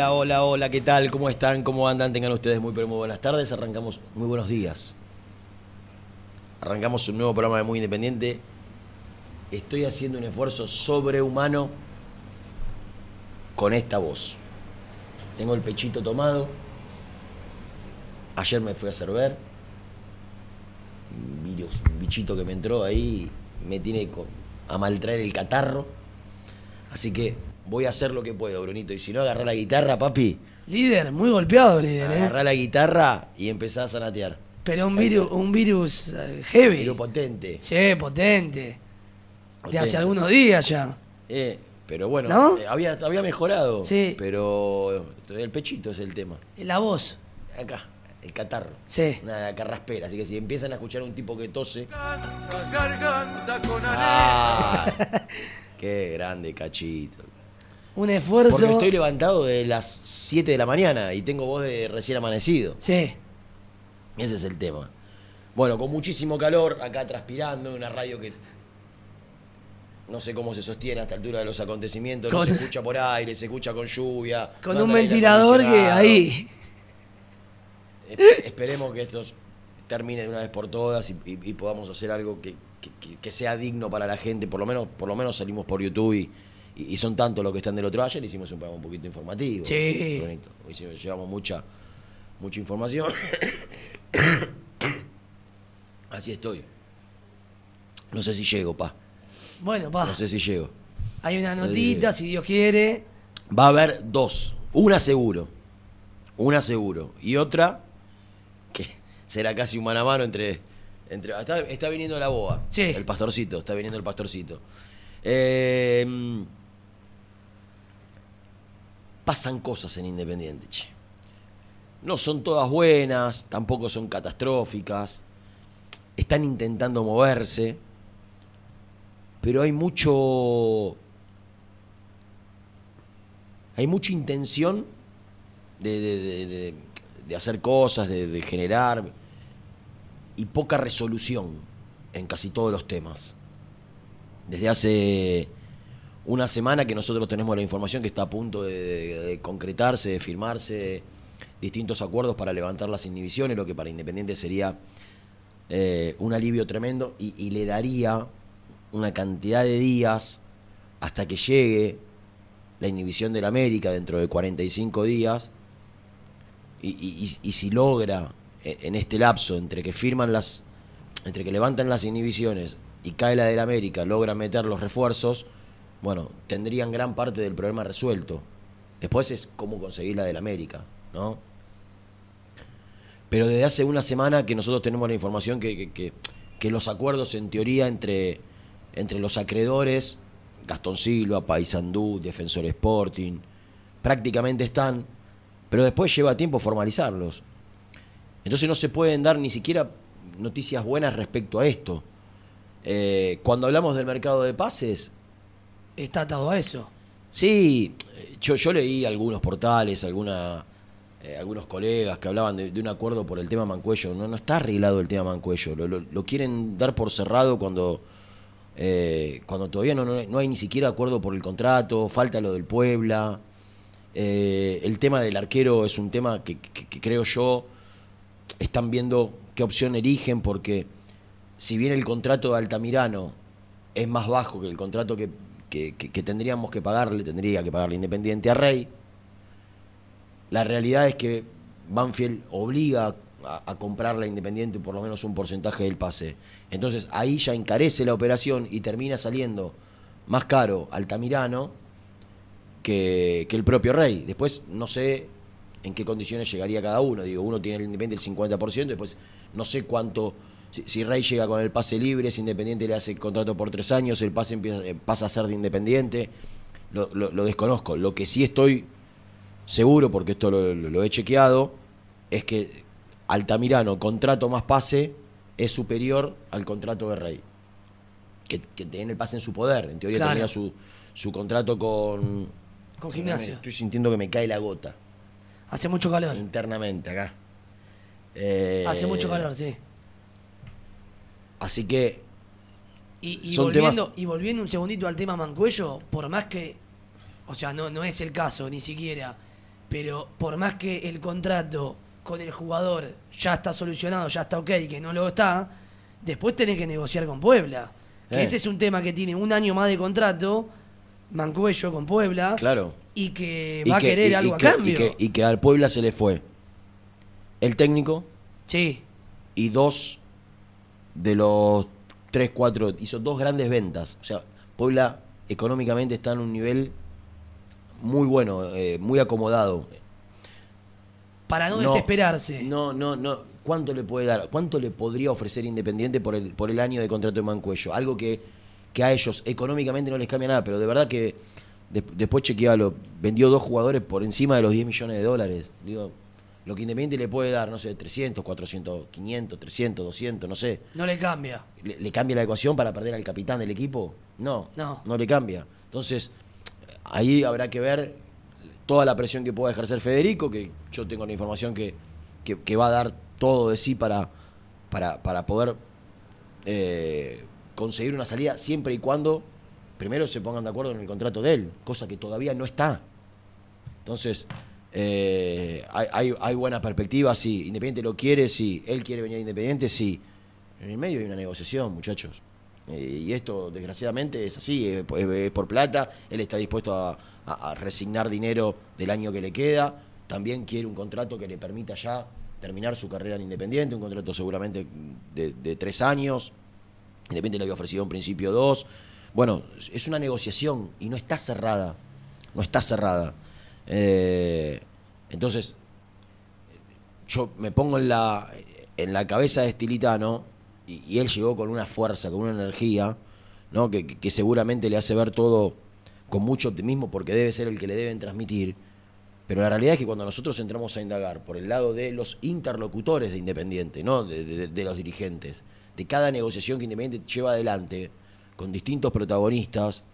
Hola, hola, hola, ¿qué tal? ¿Cómo están? ¿Cómo andan? Tengan ustedes muy, pero muy buenas tardes. Arrancamos, muy buenos días. Arrancamos un nuevo programa de Muy Independiente. Estoy haciendo un esfuerzo sobrehumano con esta voz. Tengo el pechito tomado. Ayer me fui a hacer ver. Un bichito que me entró ahí, me tiene a maltraer el catarro. Así que voy a hacer lo que puedo, Brunito. Y si no, agarrar la guitarra, papi. Líder, muy golpeado, líder, ¿eh? Agarrar la guitarra y empezar a zanatear. Pero un virus, un virus eh, heavy. Pero potente. Sí, potente. De hace algunos días ya. Eh, pero bueno, ¿No? eh, había, había mejorado. Sí. Pero el pechito es el tema. La voz. Acá, el catarro. Sí. Una carraspera. Así que si empiezan a escuchar un tipo que tose. Garganta con ¡Ah! ¡Qué grande, cachito! Un esfuerzo. Porque estoy levantado de las 7 de la mañana y tengo voz de recién amanecido. Sí. Ese es el tema. Bueno, con muchísimo calor, acá transpirando, una radio que no sé cómo se sostiene a esta altura de los acontecimientos, no se escucha por aire, se escucha con lluvia. Con no un ventilador que ahí. Esp- Esperemos que esto termine de una vez por todas y, y- y podamos hacer algo que, que- que- que sea digno para la gente. Por lo menos, por lo menos salimos por YouTube y, y- y son tantos los que están del otro. Ayer hicimos un programa un poquito informativo. Sí. Bonito. Llevamos mucha, mucha información. Así estoy. No sé si llego, pa. Bueno, pa. No sé si llego. Hay una notita, si Dios quiere. Va a haber dos. Una seguro. Una seguro. Y otra que será casi un mano a mano entre. entre está, está viniendo la boa. Sí. El pastorcito. Está viniendo el pastorcito. Eh, pasan cosas en Independiente. No son todas buenas, tampoco son catastróficas. Están intentando moverse. Pero hay mucho hay mucha intención de, de- hacer cosas, de generar, y poca resolución en casi todos los temas. Desde hace una semana que nosotros tenemos la información que está a punto de, concretarse, de firmarse distintos acuerdos para levantar las inhibiciones, lo que para Independiente sería eh, un alivio tremendo y, le daría una cantidad de días hasta que llegue la inhibición del América dentro de 45 días, y, y- si logra e- en este lapso entre que firman las, entre que levantan las inhibiciones y cae la del América, logra meter los refuerzos, bueno, tendrían gran parte del problema resuelto. Después es cómo conseguir la del América, ¿no? Pero desde hace una semana que nosotros tenemos la información que, que- que- los acuerdos en teoría entre, entre los acreedores, Gastón Silva, Paysandú, Defensor Sporting, prácticamente están, pero después lleva tiempo formalizarlos. Entonces no se pueden dar ni siquiera noticias buenas respecto a esto. Eh, cuando hablamos del mercado de pases, Está atado a eso. Sí, yo, yo leí algunos portales, alguna, eh, algunos colegas que hablaban de, un acuerdo por el tema Mancuello. No, no está arreglado el tema Mancuello. Lo, lo- quieren dar por cerrado cuando, eh, cuando todavía no, no, no hay ni siquiera acuerdo por el contrato, falta lo del Puebla. Eh, el tema del arquero es un tema que, que- que creo yo están viendo qué opción eligen porque si bien el contrato de Altamirano es más bajo que el contrato que, que- tendríamos que pagarle, tendría que pagarle Independiente a Rey, la realidad es que Banfield obliga a, a comprarle a Independiente por lo menos un porcentaje del pase. Entonces ahí ya encarece la operación y termina saliendo más caro Altamirano que, que el propio Rey. Después no sé en qué condiciones llegaría cada uno. Digo, uno tiene el Independiente el 50%, después no sé cuánto. Si, si Rey llega con el pase libre, si Independiente le hace contrato por tres años, el pase empieza, eh, pasa a ser de Independiente. Lo, lo- lo desconozco. Lo que sí estoy seguro, porque esto lo, lo- lo he chequeado, es que Altamirano, contrato más pase, es superior al contrato de Rey. Que, que tiene el pase en su poder. En teoría Claro. tenía su, su contrato con. Con gimnasia. Estoy sintiendo que me cae la gota Hace mucho calor. internamente acá. Eh, Hace mucho calor, sí. Así que Y, y Son volviendo, temas- y volviendo un segundito al tema Mancuello, por más que, o sea, no, no es el caso ni siquiera, pero por más que el contrato con el jugador ya está solucionado, ya está ok, que no lo está, después tenés que negociar con Puebla. Que Eh. ese es un tema que tiene un año más de contrato, Mancuello con Puebla, Claro. y que Y va a que- querer y- algo y a cambio. Que, y que al Puebla se le fue el técnico Sí, y dos de los tres, cuatro, hizo dos grandes ventas. O sea, Puebla económicamente está en un nivel muy bueno, eh, muy acomodado. para no, desesperarse. No, no, no. ¿Cuánto le puede dar? ¿Cuánto le podría ofrecer Independiente por el, por el año de contrato de Mancuello? Algo que, que a ellos económicamente no les cambia nada, pero de verdad que de- después chequealo, vendió dos jugadores por encima de los 10 millones de dólares. Digo, lo que Independiente le puede dar, no sé, 300, 400, 500, 300, 200, no sé. No le cambia. ¿Le, le cambia la ecuación para perder al capitán del equipo? No, No. no le cambia. Entonces, ahí habrá que ver toda la presión que pueda ejercer Federico, que yo tengo la información que, que- que va a dar todo de sí para, para, para poder eh, conseguir una salida siempre y cuando primero se pongan de acuerdo en el contrato de él, cosa que todavía no está. Entonces, eh, hay, hay, hay buena perspectiva, sí. Independiente lo quiere, sí. Él quiere venir a Independiente, sí. En el medio hay una negociación, muchachos. Eh, y esto, desgraciadamente, es así, es, por plata. Él está dispuesto a, resignar dinero del año que le queda. También quiere un contrato que le permita ya terminar su carrera en Independiente, un contrato seguramente de, de tres años. Independiente le había ofrecido en principio dos. Bueno, es una negociación y no está cerrada. No está cerrada. Eh, entonces, yo me pongo en la, en la cabeza de Estilitano y, él llegó con una fuerza, con una energía, ¿no? que, seguramente le hace ver todo con mucho optimismo porque debe ser el que le deben transmitir. Pero la realidad es que cuando nosotros entramos a indagar por el lado de los interlocutores de Independiente, no de los dirigentes, de cada negociación que Independiente lleva adelante, con distintos protagonistas,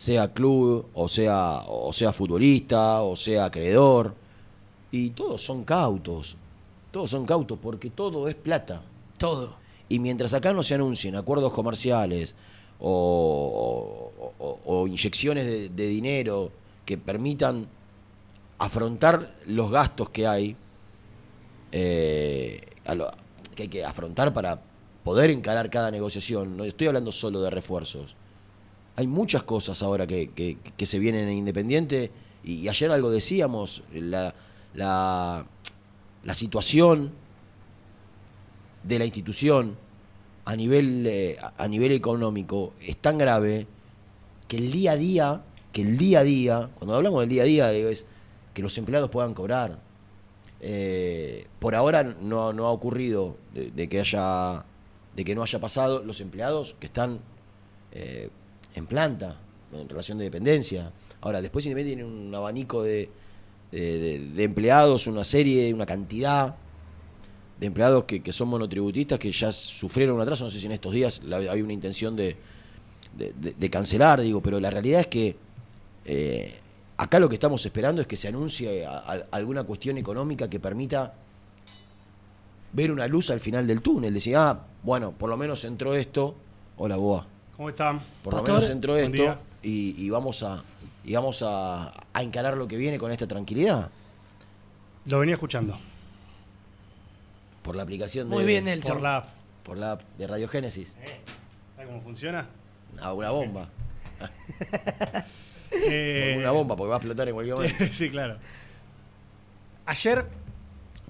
sea club, o sea, o sea futbolista, o sea acreedor, y todos son cautos, todos son cautos porque todo es plata. Todo. Y mientras acá no se anuncien acuerdos comerciales o, o- o- o inyecciones de, de dinero que permitan afrontar los gastos que hay, eh, lo- que hay que afrontar para poder encarar cada negociación, no estoy hablando solo de refuerzos, hay muchas cosas ahora que, que- se vienen en Independiente. Y, ayer algo decíamos, la, la, situación de la institución a nivel, eh, a- nivel económico es tan grave que el día a día, que el día a día, cuando hablamos del día a día, es que los empleados puedan cobrar. Eh, por ahora no, no ha ocurrido de, de que haya de que no haya pasado los empleados que están eh, en planta en relación de dependencia ahora después Independiente tiene un abanico de, empleados una serie una cantidad de empleados que, son monotributistas que ya sufrieron un atraso no sé si en estos días había una intención de, cancelar digo pero la realidad es que eh, acá lo que estamos esperando es que se anuncie alguna cuestión económica que permita ver una luz al final del túnel. Decir, ah, bueno, por lo menos entró esto. Hola, Boa. ¿Cómo están? Por lo Pastor, menos entró esto y, y vamos a y vamos a, a encarar lo que viene con esta tranquilidad. Lo venía escuchando. Por la aplicación de. Muy bien, Nelson. Por la app. Por la app de Radio Génesis. ¿Sabes cómo funciona? Ah, una bomba. Eh, Una bomba, porque va a explotar en cualquier momento. sí, claro. Ayer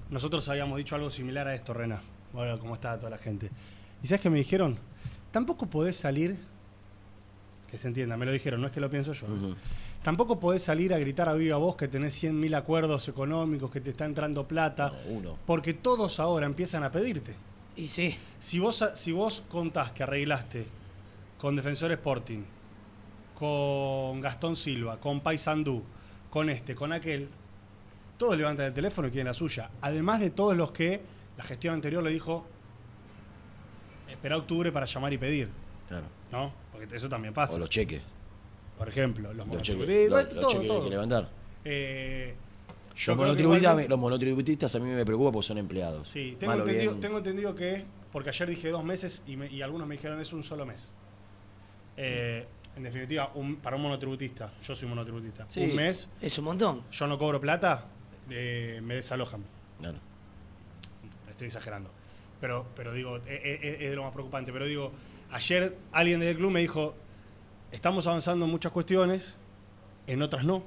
nosotros habíamos dicho algo similar a esto, Rena. Bueno, cómo está toda la gente. ¿Y sabes qué me dijeron? Tampoco podés salir, que se entienda, me lo dijeron, no es que lo pienso yo. Tampoco podés salir a gritar a viva voz que tenés 100.000 acuerdos económicos, que te está entrando plata, No, uno. porque todos ahora empiezan a pedirte. Y sí, Si vos, si vos contás que arreglaste con Defensor Sporting, con Gastón Silva, con Paysandú, con este, con aquel, todos levantan el teléfono y quieren la suya. Además de todos los que la gestión anterior le dijo, espera octubre para llamar y pedir, Claro. ¿no? Porque eso también pasa. O los cheques. Por ejemplo, los, Los cheques, monotributistas, los- los todo, cheques que hay todo. que levantar. Eh, yo Los que monotributistas, los monotributistas a mí me preocupa porque son empleados. Sí, tengo entendido, bien. tengo entendido que, porque ayer dije dos meses y, me- y algunos me dijeron es un solo mes. Eh, en definitiva, un- para un monotributista, yo soy monotributista, Sí. un mes, es un montón. yo no cobro plata, eh, me desalojan. Claro. Estoy exagerando. Pero, pero digo, e- e- e- es, de lo más preocupante. Pero digo, ayer alguien del club me dijo, estamos avanzando en muchas cuestiones, en otras no,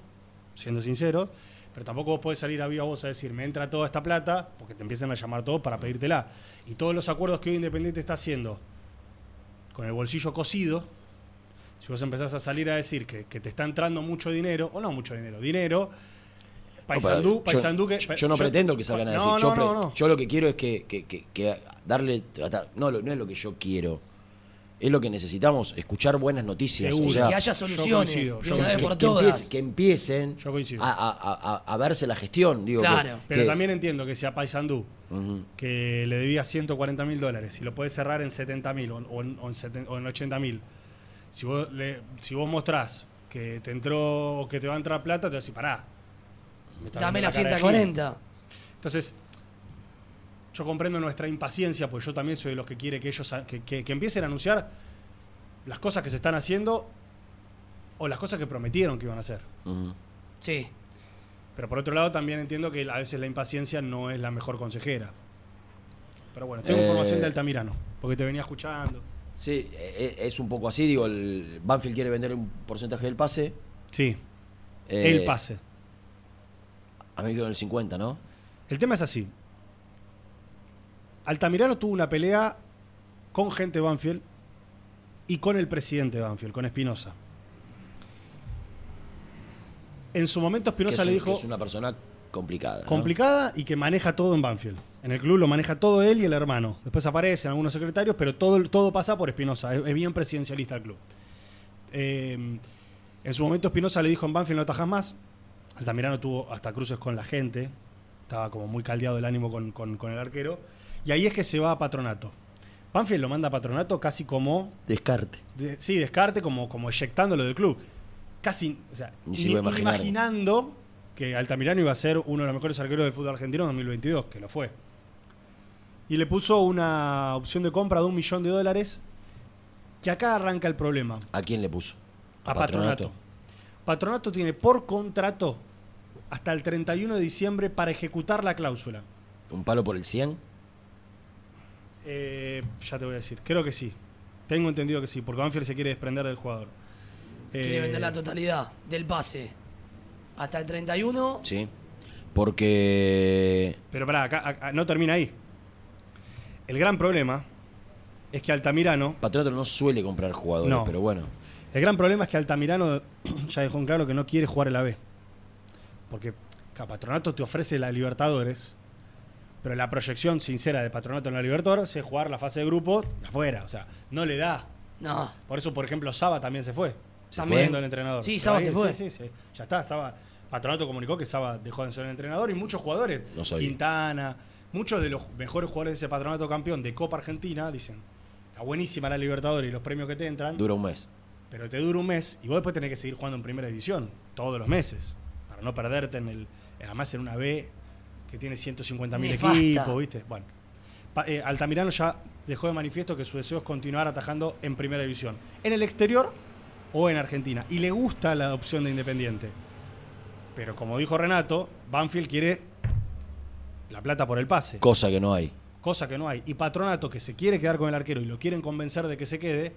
siendo sinceros, pero tampoco vos podés salir a viva voz a decir, me entra toda esta plata, porque te empiezan a llamar todos para pedírtela. Y todos los acuerdos que hoy Independiente está haciendo con el bolsillo cosido, si vos empezás a salir a decir que, que te está entrando mucho dinero, o no mucho dinero, dinero, Paysandú, No, que... Yo, yo no pretendo que salgan a decir. No, yo, no, pre- no, no. yo lo que quiero es que, que- que- que darle. tratar- no, lo- no es lo que yo quiero. Es lo que necesitamos, escuchar buenas noticias. Seguro. o sea, que haya soluciones coincido, por que, todas. empiece- que empiecen a, a- a- a verse la gestión. Digo, que- Claro. Pero que- también entiendo que si a Paysandú, que le debía 140 mil dólares, si lo puedes cerrar en 70 mil o, o en, o en seten- o en 80 mil, si vos, le- si vos mostrás que te entró o que te va a entrar plata, te vas a decir, pará. Dame la cara de 140. gil". Entonces, yo comprendo nuestra impaciencia, pues yo también soy de los que quiere que ellos que, que- que empiecen a anunciar las cosas que se están haciendo o las cosas que prometieron que iban a hacer. Sí. Pero por otro lado también entiendo que a veces la impaciencia no es la mejor consejera. Pero bueno, tengo Eh, información de Altamirano, porque te venía escuchando. Sí, e- e- es un poco así. Digo, el Banfield quiere vender un porcentaje del pase. Sí, eh, el pase. A mí quedó en el 50, ¿no? El tema es así. Altamirano tuvo una pelea con gente de Banfield y con el presidente de Banfield, con Espinosa. En su momento Espinosa es, le dijo es una persona complicada. ¿no? complicada y que maneja todo en Banfield. En el club lo maneja todo él y el hermano. Después aparecen algunos secretarios, pero todo, todo pasa por Espinosa. Es, es bien presidencialista el club. Eh, en su momento Espinosa le dijo en Banfield no atajas más. Altamirano tuvo hasta cruces con la gente. Estaba como muy caldeado el ánimo con, con- con el arquero. Y ahí es que se va a patronato. Banfield lo manda a patronato casi como Descarte. de- sí, descarte como, como eyectándolo del club. Casi, o sea, Ni imaginando que Altamirano iba a ser uno de los mejores arqueros del fútbol argentino en 2022, que lo fue. Y le puso una opción de compra de un millón de dólares, que acá arranca el problema. ¿A quién le puso? A Patronato. Patronato tiene por contrato hasta el 31 de diciembre para ejecutar la cláusula. ¿Un palo por el 100? Eh, ya te voy a decir. Creo que sí. Tengo entendido que sí, porque Banfield se quiere desprender del jugador. Quiere Eh, vender la totalidad del pase hasta el 31. Sí. Porque. Pero pará, acá, acá- no termina ahí. El gran problema es que Altamirano. Patronato no suele comprar jugadores, No. pero bueno. El gran problema es que Altamirano ya dejó en claro que no quiere jugar el AB. Porque claro, Patronato te ofrece la Libertadores, pero la proyección sincera de Patronato en la Libertadores es jugar la fase de grupo afuera. O sea, no le da. No. Por eso, por ejemplo, Saba también se fue. También. Siendo el entrenador. Sí, Saba se fue. Sí, sí, sí. Ya está, Saba. Patronato comunicó que Saba dejó de ser el entrenador y muchos jugadores, No. Quintana, muchos de los mejores jugadores de ese patronato campeón de Copa Argentina dicen, está buenísima la Libertadores y los premios que te entran, Dura un mes. Pero te dura un mes y vos después tenés que seguir jugando en primera división todos los meses para no perderte en el además en una B que tiene 150 mil Nefasta. equipos, ¿viste? Bueno, Pa- eh, Altamirano ya dejó de manifiesto que su deseo es continuar atajando en primera división, en el exterior o en Argentina y le gusta la opción de Independiente. Pero como dijo Renato, Banfield quiere la plata por el pase Cosa que no hay. cosa que no hay. Y Patronato, que se quiere quedar con el arquero y lo quieren convencer de que se quede,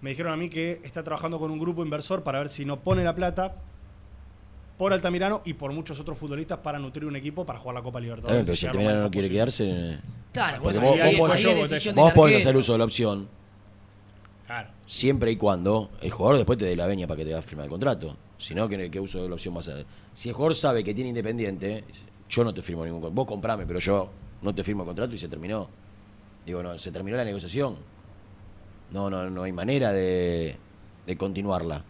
me dijeron a mí que está trabajando con un grupo inversor para ver si no pone la plata por Altamirano y por muchos otros futbolistas para nutrir un equipo para jugar la Copa Libertadores. pero y si Altamirano no quiere posible. quedarse. Claro, Porque bueno, vos- ahí, vos ahí podés- Vos hacer uso de la opción Claro. siempre y cuando el jugador después te dé la veña para que te va a firmar el contrato. Si no, ¿qué, qué uso de la opción vas a hacer? Si el jugador sabe que tiene independiente, yo no te firmo ningún contrato. Vos comprame, pero yo no te firmo el contrato y se terminó. Digo, no, se terminó la negociación. No, no, no hay manera de, de continuarla.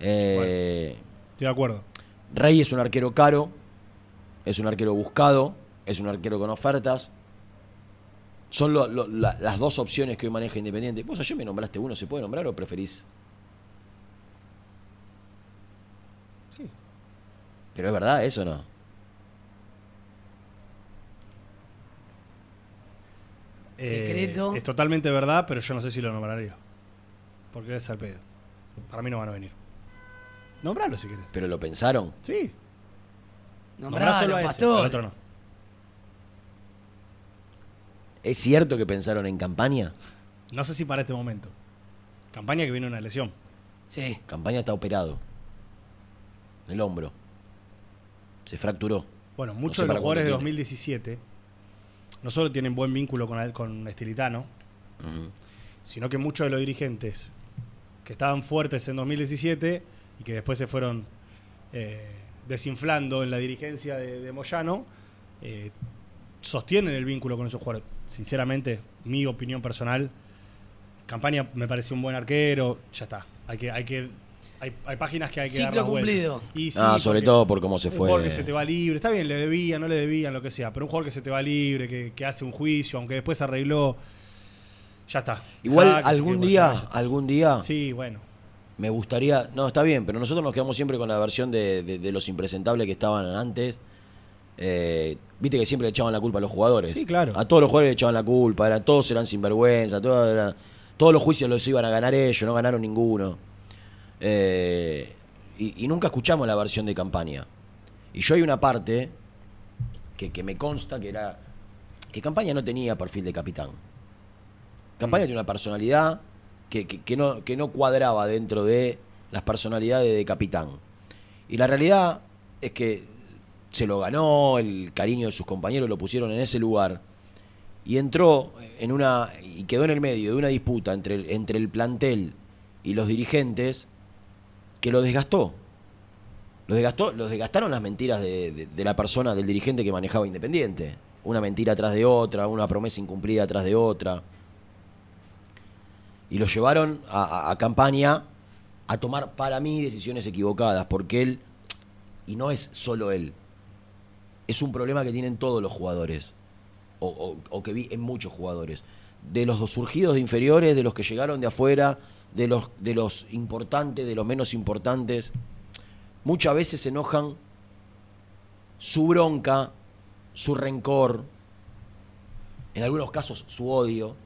Eh, Estoy de acuerdo. Rey es un arquero caro, es un arquero buscado, es un arquero con ofertas. Son lo- lo- la- las dos opciones que hoy maneja Independiente. Vos ayer me nombraste uno, ¿se puede nombrar o preferís? Sí. Pero es verdad, eso no. Eh, Secreto. es totalmente verdad, pero yo no sé si lo nombraría. Porque es al pedo. Para mí no van a venir. Nombralo si querés. Pero lo pensaron. Sí. Nombrá Nombralo, solo a ese, pastor. al otro no. ¿Es cierto que pensaron en campaña? No sé si para este momento. Campaña que viene una lesión. Sí. Campaña está operado. El hombro. Se fracturó. Bueno, No muchos sé de los jugadores de cuándo tiene. 2017 no solo tienen buen vínculo con, con Estilitano, sino que muchos de los dirigentes que estaban fuertes en 2017 y que después se fueron eh, desinflando en la dirigencia de, de Moyano, eh, sostienen el vínculo con esos jugadores. Sinceramente, mi opinión personal, Campaña me pareció un buen arquero, ya está. Hay que, hay que, hay, hay páginas que hay que Ciclo dar la vuelta. cumplido. Y sí, Ah, sobre todo por cómo se un fue. jugador que se te va libre, está bien, le debían, no le debían, lo que sea, pero un jugador que se te va libre, que, que hace un juicio, aunque después arregló, ya está. Igual se algún día, allá, algún día Sí, bueno. me gustaría. No, está bien, pero nosotros nos quedamos siempre con la versión de, de- de los impresentables que estaban antes. Eh, Viste que siempre le echaban la culpa a los jugadores. Sí, claro. A todos los jugadores le echaban la culpa, era, todos eran sinvergüenza, todos, eran- todos los juicios los iban a ganar ellos, no ganaron ninguno. Eh, y, y nunca escuchamos la versión de campaña. Y yo hay una parte que, que me consta que era que campaña no tenía perfil de capitán. Campaña tiene una personalidad que, que- que no, que no cuadraba dentro de las personalidades de capitán. Y la realidad es que se lo ganó, el cariño de sus compañeros lo pusieron en ese lugar. Y entró en una. y quedó en el medio de una disputa entre el, entre el plantel y los dirigentes que lo desgastó. Lo desgastó, los desgastaron las mentiras de, la persona, del dirigente que manejaba Independiente. Una mentira atrás de otra, una promesa incumplida atrás de otra. Y lo llevaron a, campaña a tomar para mí decisiones equivocadas, porque él, y no es solo él, es un problema que tienen todos los jugadores, o, que vi en muchos jugadores, de los surgidos de inferiores, de los que llegaron de afuera, de los, de los importantes, de los menos importantes, muchas veces se enojan su bronca, su rencor, en algunos casos su odio,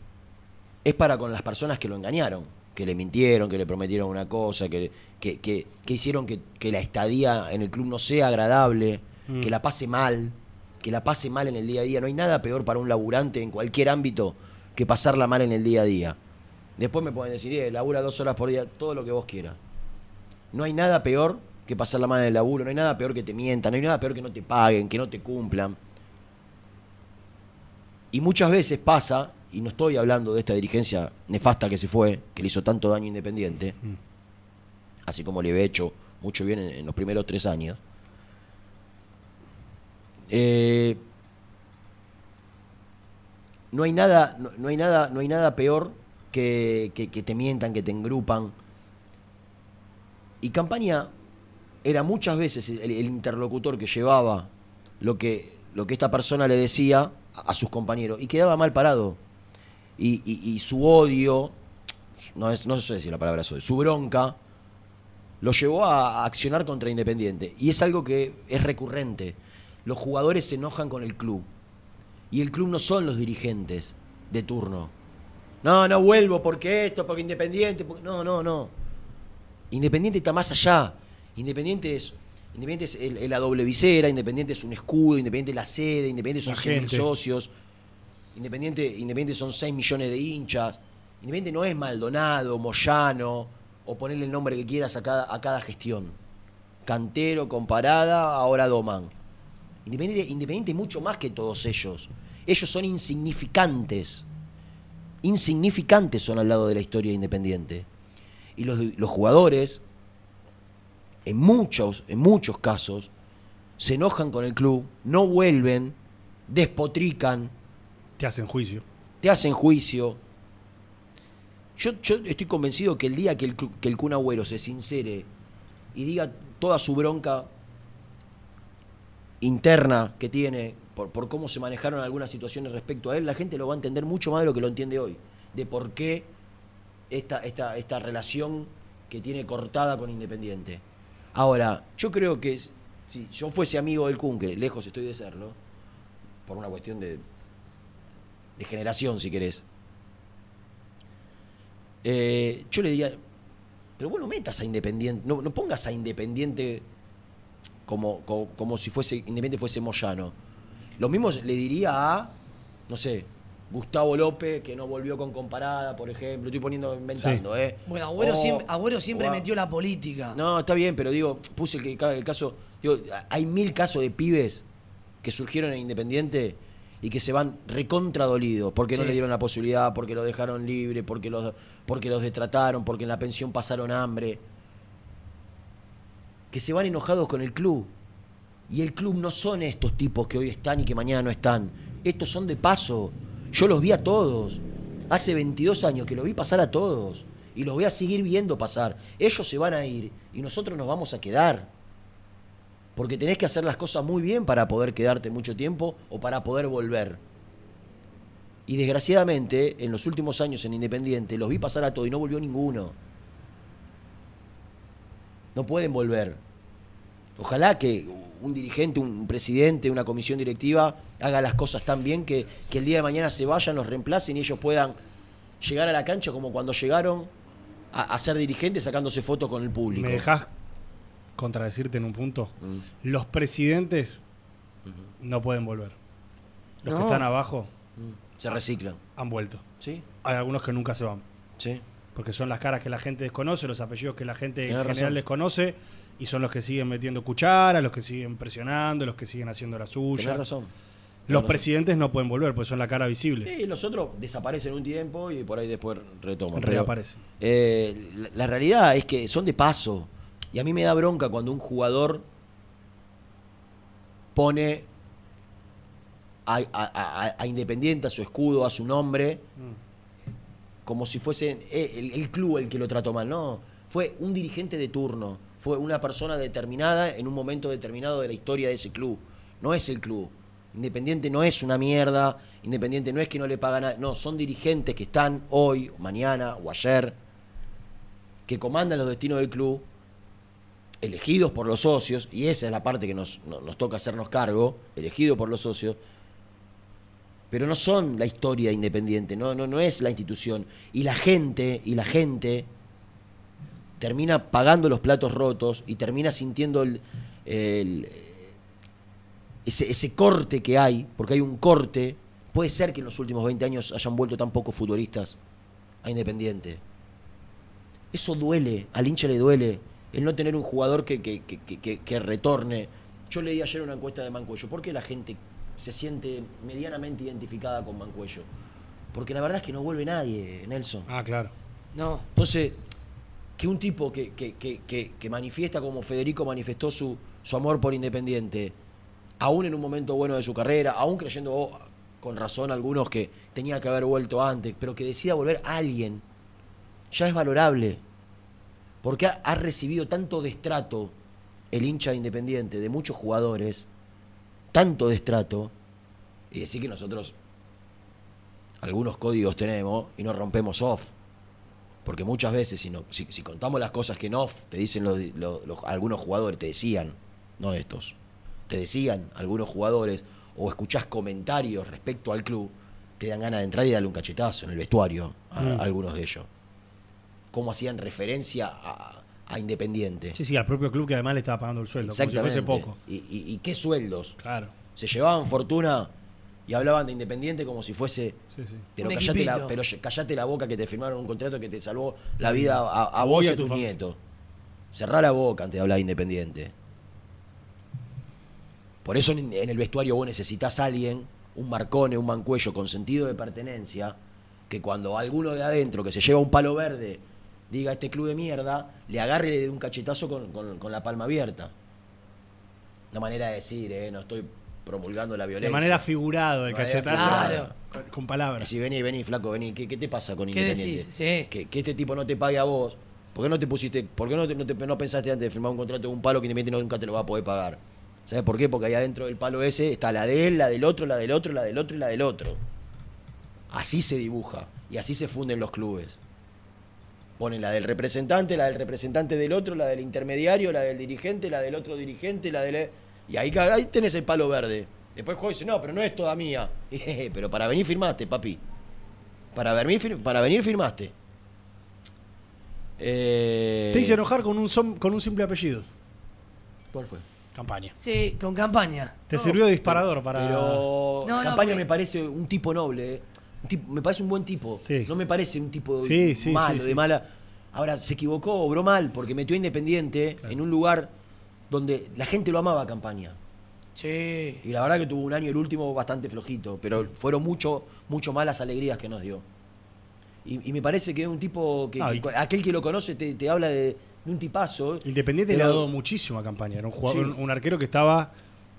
es para con las personas que lo engañaron, que le mintieron, que le prometieron una cosa, que, que, que- que hicieron que, que la estadía en el club no sea agradable, Mm. que la pase mal, que la pase mal en el día a día. No hay nada peor para un laburante en cualquier ámbito que pasarla mal en el día a día. Después me pueden decir, eh, labura dos horas por día, todo lo que vos quieras. No hay nada peor que pasar la mano del laburo, no hay nada peor que te mientan, no hay nada peor que no te paguen, que no te cumplan. Y muchas veces pasa, y no estoy hablando de esta dirigencia nefasta que se fue, que le hizo tanto daño Independiente, así como le había hecho mucho bien en, en los primeros tres años. Eh, no hay nada, no, no hay nada, no hay nada peor que, te mientan, que te engrupan. Y Campaña era muchas veces el, interlocutor que llevaba lo que, lo que esta persona le decía a, sus compañeros y quedaba mal parado. Y, su odio, no, sé decir la palabra eso, su bronca, lo llevó a accionar contra Independiente. Y es algo que es recurrente. Los jugadores se enojan con el club. Y el club no son los dirigentes de turno. No, no vuelvo porque esto, porque Independiente. porque- No, no, no. Independiente está más allá. Independiente es, Independiente es el- el- la doble visera, Independiente es un escudo, Independiente es la sede, Independiente son La 100.000 gente. socios, Independiente, Independiente son 6 millones de hinchas. Independiente no es Maldonado, Moyano, o ponerle el nombre que quieras a cada, a cada gestión. Cantero, Comparada, ahora Doman. Independiente, Independiente es mucho más que todos ellos. Ellos son insignificantes. Insignificantes son al lado de la historia de Independiente. Y los, los jugadores, en muchos, en muchos casos, se enojan con el club, no vuelven, despotrican, Te hacen juicio. te hacen juicio. Yo, yo estoy convencido que el día que el, que el Kun Agüero se sincere y diga toda su bronca interna que tiene por, por cómo se manejaron algunas situaciones respecto a él, la gente lo va a entender mucho más de lo que lo entiende hoy. De por qué esta, esta, esta relación que tiene cortada con Independiente. Ahora, yo creo que si yo fuese amigo del Kun, que lejos estoy de serlo, por una cuestión de, de generación, si querés, eh, yo le diría, pero bueno, metas a Independiente, no, no pongas a Independiente como, como, como si fuese Independiente fuese Moyano. Lo mismo le diría a, no sé, Gustavo López, que no volvió con comparada, por ejemplo. Estoy poniendo, inventando, ¿eh? Bueno, Agüero O- siempre, Agüero siempre o a- metió la política. No, está bien, pero digo, puse el, que- el caso. Digo, hay mil casos de pibes que surgieron en Independiente y que se van recontra dolidos porque no le dieron la posibilidad, porque lo dejaron libre, porque los, porque los destrataron, porque en la pensión pasaron hambre. Que se van enojados con el club. Y el club no son estos tipos que hoy están y que mañana no están. Estos son de paso. Yo los vi a todos. Hace 22 años que los vi pasar a todos. Y los voy a seguir viendo pasar. Ellos se van a ir y nosotros nos vamos a quedar. Porque tenés que hacer las cosas muy bien para poder quedarte mucho tiempo o para poder volver. Y desgraciadamente, en los últimos años en Independiente, los vi pasar a todos y no volvió ninguno. No pueden volver. Ojalá que un dirigente, un presidente, una comisión directiva haga las cosas tan bien que, que el día de mañana se vayan, los reemplacen y ellos puedan llegar a la cancha como cuando llegaron a, a ser dirigentes sacándose fotos con el público. ¿Me dejás contradecirte en un punto? Mm. Los presidentes no pueden volver. Los que están abajo Mm. Se reciclan. han vuelto. ¿Sí? Hay algunos que nunca se van. Sí. Porque son las caras que la gente desconoce, los apellidos que la gente en general razón. desconoce, y son los que siguen metiendo cuchara, los que siguen presionando, los que siguen haciendo la suya. Tenés razón. Los presidentes no pueden volver, porque son la cara visible. Sí, los otros desaparecen un tiempo y por ahí después retoman. Pero, Reaparecen. eh, la, la realidad es que son de paso. Y a mí me da bronca cuando un jugador pone a, a- a- a Independiente, a su escudo, a su nombre, como si fuese eh, el, el club el que lo trató mal. No, fue un dirigente de turno, una persona determinada en un momento determinado de la historia de ese club. No es el club. Independiente no es una mierda, Independiente no es que no le pagan nada, no, son dirigentes que están hoy, mañana o ayer, que comandan los destinos del club, elegidos por los socios, y esa es la parte que nos, no- nos toca hacernos cargo, elegidos por los socios, pero no son la historia de Independiente, no, no, no es la institución. Y la gente, y la gente termina pagando los platos rotos y termina sintiendo el, el- ese, ese corte que hay, porque hay un corte. Puede ser que en los últimos 20 años hayan vuelto tan pocos futbolistas a Independiente. Eso duele, al hincha le duele. el no tener un jugador que, que- que- que- que- que retorne. Yo leí ayer una encuesta de Mancuello. ¿Por qué la gente se siente medianamente identificada con Mancuello? Porque la verdad es que no vuelve nadie, Nelson. Ah, claro. No. Entonces, que un tipo que, que- que- que- manifiesta como Federico manifestó su, su amor por Independiente, aún en un momento bueno de su carrera, aún creyendo oh, con razón algunos que tenía que haber vuelto antes, pero que decida volver alguien, ya es valorable. Porque ha, ha recibido tanto destrato el hincha de Independiente de muchos jugadores, tanto destrato, y decir que nosotros algunos códigos tenemos y no rompemos off. Porque muchas veces, si, no- si, si contamos las cosas que en off te dicen los, los- los- algunos jugadores, te decían, no estos, te decían algunos jugadores, o escuchás comentarios respecto al club, te dan ganas de entrar y darle un cachetazo en el vestuario a, Mm. a algunos de ellos. Cómo hacían referencia a, a Independiente. Sí, sí, al propio club que además le estaba pagando el sueldo, como si Exactamente. fuese poco. ¿Y, y, y qué sueldos? Claro. Se llevaban fortuna y hablaban de Independiente como si fuese Sí, sí. pero callate, la, equipito. pero ye- callate la boca que te firmaron un contrato que te salvó la vida a, vos y a a tu tus nietos. Cerrá la boca antes de hablar de Independiente. Por eso en, en el vestuario vos necesitas a alguien, un marcone, un mancuello con sentido de pertenencia, que cuando alguno de adentro que se lleva un palo verde diga este club de mierda, le agarre y le dé un cachetazo con, con- con la palma abierta. Una manera de decir, eh, no estoy promulgando la De violencia. manera figurado, el De cachetazo. figurada. Con, con palabras. Si vení, vení, flaco, vení. ¿Qué, qué te pasa con ¿Qué Independiente? decís? Sí. Que, que este tipo no te pague a vos. ¿Por qué no te pusiste, por qué no, te- no, te- no pensaste antes de firmar un contrato de un palo que Independiente nunca te lo va a poder pagar? ¿Sabes por qué? Porque ahí adentro del palo ese está la de él, la del otro, la del otro, la del otro y la del otro. Así se dibuja y así se funden los clubes. Ponen la del representante, la del representante del otro, la del intermediario, la del dirigente, la del otro dirigente, la del... Y ahí, ahí tenés el palo verde. Después juega y dice, no, pero no es toda mía. pero para venir firmaste, papi. Para venir, para venir firmaste. Eh, Te hice enojar con un, som- con un simple apellido. ¿Cuál fue? Campaña. Sí, con campaña. Te sirvió de disparador para. Pero No, no, Campaña porque- me parece un tipo noble. eh. Un tipo- me parece un buen tipo. Sí. No me parece un tipo Sí, sí, malo, sí, sí. de mala. Ahora, se equivocó, obró mal, porque metió a Independiente Claro. en un lugar donde la gente lo amaba a Campaña. Sí. Y la verdad que tuvo un año, el último, bastante flojito. Pero fueron mucho, mucho más las alegrías que nos dio. Y, y me parece que es un tipo que, Ah, que y- cu- aquel que lo conoce te, te habla de, de un tipazo. Independiente Pero- le ha dado muchísimo a campaña. Era un jugador, Sí. un, un arquero que estaba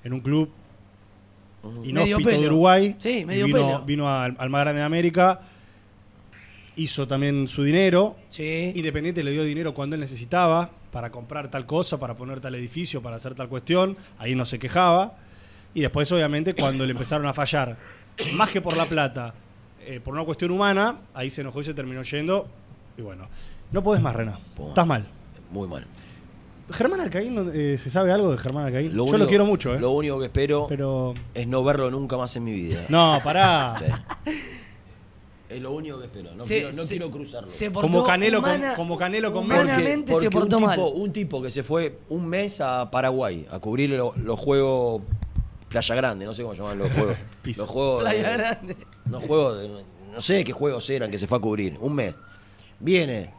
en un club Ujú. inhóspito Medio pelo. de Uruguay. Sí, y medio vino, pelo. vino al, al más grande de América. Hizo también su dinero. Sí. Independiente le dio dinero cuando él necesitaba para comprar tal cosa, para poner tal edificio, para hacer tal cuestión. Ahí no se quejaba. Y después, obviamente, cuando le empezaron a fallar, más que por la plata, eh, por una cuestión humana, ahí se enojó y se terminó yendo. Y bueno, no podés más, Rena. Estás mal. Muy mal. Germán Alcaín, eh, ¿se sabe algo de Germán Alcaín? Yo único- lo quiero mucho, ¿eh? Lo único que espero Pero. es no verlo nunca más en mi vida. No, pará. Sí. Es lo único que espero. No, Se- quiero, no se- quiero cruzarlo. Se portó Como Canelo con- como Canelo con Messi. Se porque portó un mal. tipo, un tipo que se fue un mes a Paraguay a cubrir lo- los juegos Playa Grande, no sé cómo llaman los juegos. Los juegos Playa de- Grande. No juegos de- no sé qué juegos eran que se fue a cubrir, un mes. Viene,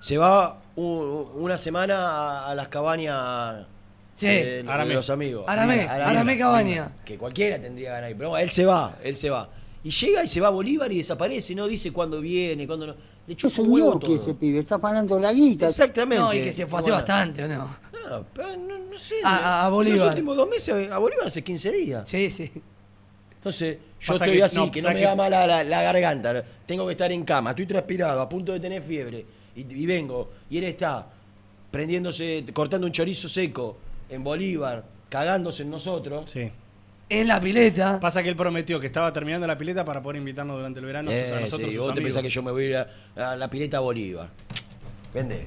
se va una semana a, a las cabañas Sí. de, los amigos. Aramé, Aramé Cabaña. Que cualquiera tendría ganas de ir, pero él se va, él se va. Y llega y se va a Bolívar y desaparece, no dice cuándo viene, cuándo no. De hecho, Yo un huevo que ese pibe está ganando la guita. Exactamente. No, y que se fue hace Bueno, bastante, ¿o no? no, pero no, no sé. A- Bolívar. Los últimos dos meses a Bolívar hace 15 días. Sí, sí. Entonces, yo Pasa estoy que- así, no, que no ¿sabes me da mal la, la- la garganta. Tengo que estar en cama, estoy transpirado, a punto de tener fiebre. Y, y vengo, y él está prendiéndose, cortando un chorizo seco en Bolívar, cagándose en nosotros. Sí. En la pileta. Pasa que él prometió que estaba terminando la pileta para poder invitarnos durante el verano a Eh, nosotros. sí, sus vos te pensás que yo me voy a ir a, a la pileta a Bolívar. Vende.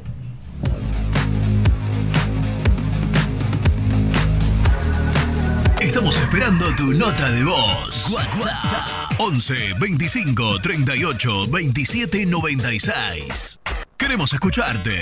Estamos esperando tu nota de voz. WhatsApp 11 25 38 27 96. Queremos escucharte.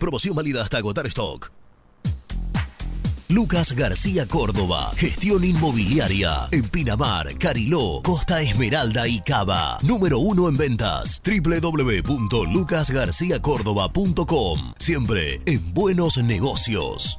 Promoción válida hasta agotar stock. Lucas García Córdoba, gestión inmobiliaria en Pinamar, Cariló, Costa Esmeralda y Cava. Número uno en ventas, www.lucasgarciacórdoba.com. Siempre en buenos negocios.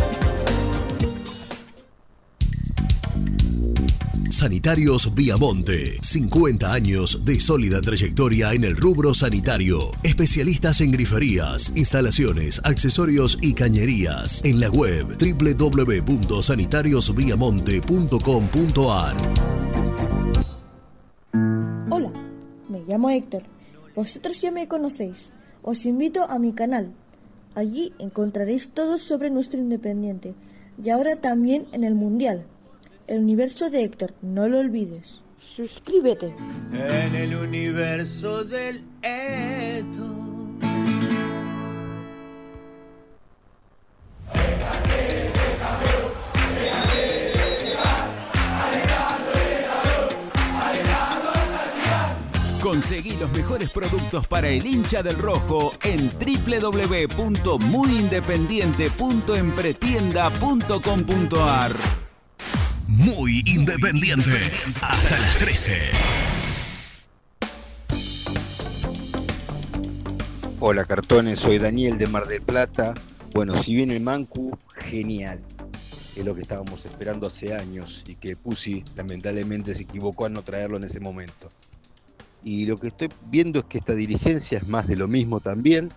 Sanitarios Viamonte. 50 años de sólida trayectoria en el rubro sanitario. Especialistas en griferías, instalaciones, accesorios y cañerías. En la web www.sanitariosviamonte.com.ar. Hola, me llamo Héctor. Vosotros ya me conocéis. Os invito a mi canal. Allí encontraréis todo sobre nuestro Independiente y ahora también en el Mundial. El universo de Héctor, no lo olvides. Suscríbete. En el universo del Eto. Conseguí los mejores productos para el hincha del rojo en www.muyindependiente.empretienda.com.ar. Muy independiente. Hasta las 13. Hola cartones, soy Daniel de Mar del Plata. Bueno, si viene el Mancu, genial. Es lo que estábamos esperando hace años y que Pussy lamentablemente se equivocó al no traerlo en ese momento. Y lo que estoy viendo es que esta dirigencia es más de lo mismo también.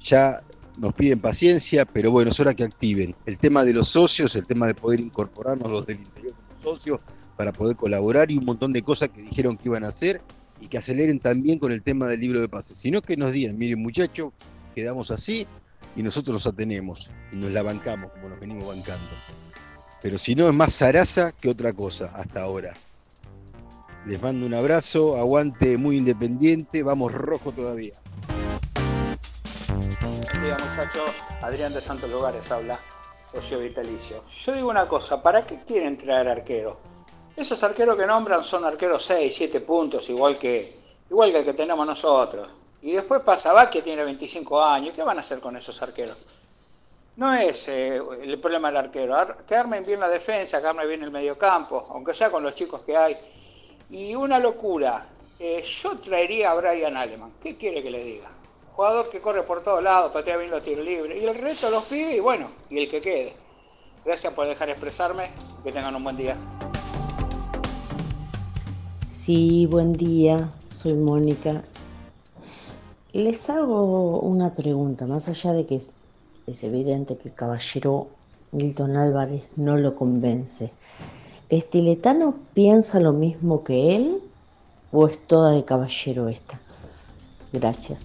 Ya nos piden paciencia, pero bueno, es hora que activen. El tema de los socios, el tema de poder incorporarnos los del interior como socios para poder colaborar y un montón de cosas que dijeron que iban a hacer y que aceleren también con el tema del libro de pases. Si no, que nos digan, miren muchachos, quedamos así y nosotros nos atenemos y nos la bancamos como nos venimos bancando. Pero si no, es más zaraza que otra cosa hasta ahora. Les mando un abrazo, aguante muy independiente, vamos rojo todavía. Muchachos? Adrián de Santos Lugares habla, socio vitalicio. Yo digo una cosa, ¿para qué quieren traer arquero? Esos arqueros que nombran son arqueros 6, 7 puntos, igual que, igual que el que tenemos nosotros. Y después pasa que tiene 25 años. ¿Qué van a hacer con esos arqueros? No es eh, el problema del arquero. Ar- Que armen bien la defensa, que armen bien el mediocampo, aunque sea con los chicos que hay. Y una locura. eh, yo traería a Brian Aleman. ¿Qué quiere que le diga? Jugador que corre por todos lados, patea bien los tiros libres. Y el resto los pibes, y bueno, y el que quede. Gracias por dejar expresarme. Que tengan un buen día. Sí, buen día, soy Mónica. Les hago una pregunta, más allá de que es, es evidente que el caballero Milton Álvarez no lo convence. ¿Estiletano piensa lo mismo que él o es toda de caballero esta? Gracias.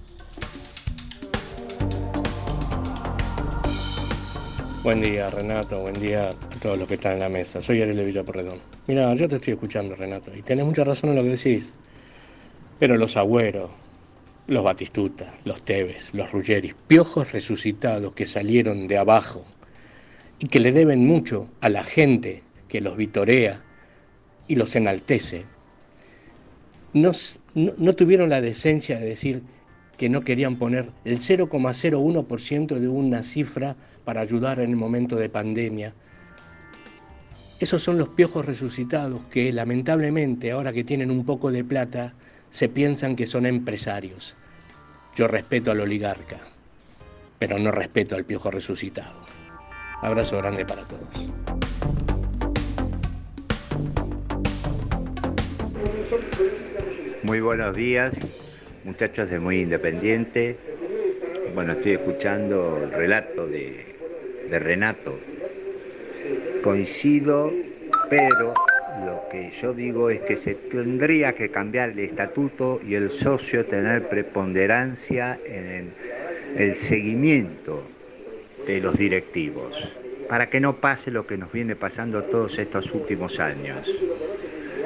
Buen día, Renato. Buen día a todos los que están en la mesa. Soy Ariel de Villaporredón. Mira, yo te estoy escuchando, Renato, y tenés mucha razón en lo que decís. Pero los Agüeros, los Batistuta, los Tevez, los Ruggeris, piojos resucitados que salieron de abajo y que le deben mucho a la gente que los vitorea y los enaltece, no, no- no tuvieron la decencia de decir que no querían poner el 0,01% de una cifra para ayudar en el momento de pandemia. Esos son los piojos resucitados que lamentablemente ahora que tienen un poco de plata se piensan que son empresarios. Yo respeto al oligarca, pero no respeto al piojo resucitado. Abrazo grande para todos. Muy buenos días, muchachos de Muy Independiente. Bueno, estoy escuchando el relato de, de Renato. Coincido, pero lo que yo digo es que se tendría que cambiar el estatuto y el socio tener preponderancia en el, seguimiento de los directivos, para que no pase lo que nos viene pasando todos estos últimos años.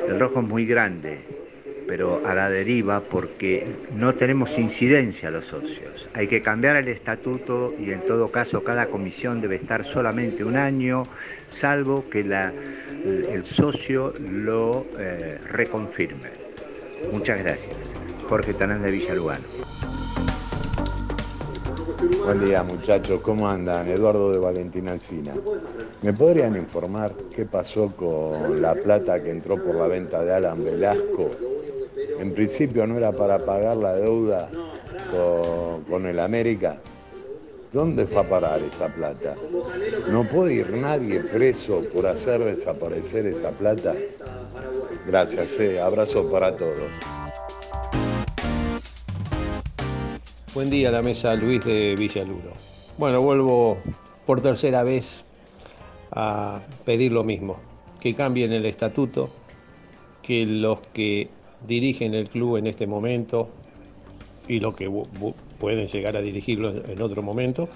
El rojo es muy grande, pero a la deriva porque no tenemos incidencia los socios. Hay que cambiar el estatuto y en todo caso cada comisión debe estar solamente un año, salvo que la- el socio lo eh, reconfirme. Muchas gracias. Jorge Tanán de Villalugano. Buen día muchachos, ¿cómo andan? Eduardo de Valentín Alcina. ¿Me podrían informar qué pasó con la plata que entró por la venta de Alan Velasco? En principio no era para pagar la deuda con, el América. ¿Dónde fue a parar esa plata? ¿No puede ir nadie preso por hacer desaparecer esa plata? Gracias, eh. abrazo para todos. Buen día la mesa, Luis de Villaluro. Bueno, vuelvo por tercera vez a pedir lo mismo, que cambien el estatuto, que los que dirigen el club en este momento y los que pueden llegar a dirigirlo en otro momento,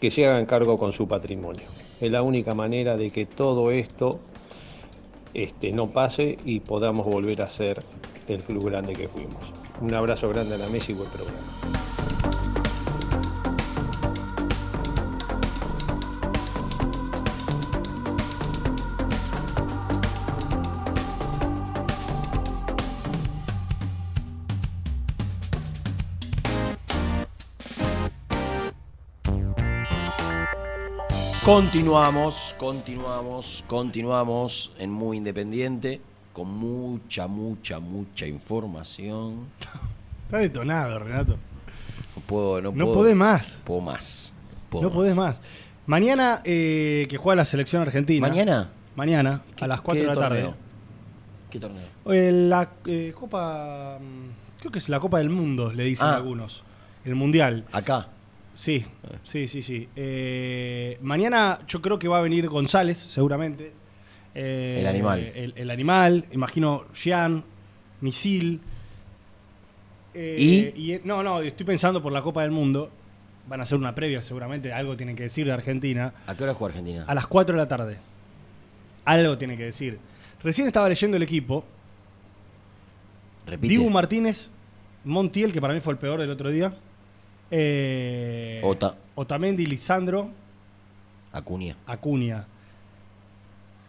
que se hagan cargo con su patrimonio. Es la única manera de que todo esto este, no pase y podamos volver a ser el club grande que fuimos. Un abrazo grande a la mesa y buen programa. Continuamos, continuamos, continuamos en Muy Independiente con mucha, mucha, mucha información. Está detonado, Renato. No puedo, no, No puedo- podés más. Puedo más. puedo No podés más. Mañana eh, que juega la selección argentina. ¿Mañana? Mañana, a las 4 de la tarde. ¿Qué torneo? Eh, la eh, Copa. mm, Creo que es la Copa del Mundo, le dicen Ah. algunos. El Mundial. Acá. Sí, sí, sí, sí. Eh, mañana yo creo que va a venir González, seguramente. Eh, El animal. El, el animal, imagino Jean, Misil. Eh, ¿Y? no, no, estoy pensando por la Copa del Mundo. Van a hacer una previa, seguramente. Algo tienen que decir de Argentina. ¿A qué hora juega Argentina? A las 4 de la tarde. Algo tiene que decir. Recién estaba leyendo el equipo. Repite. Dibu Martínez, Montiel, que para mí fue el peor del otro día. Eh, Ota. Otamendi, Lisandro, Acuña. Acuña.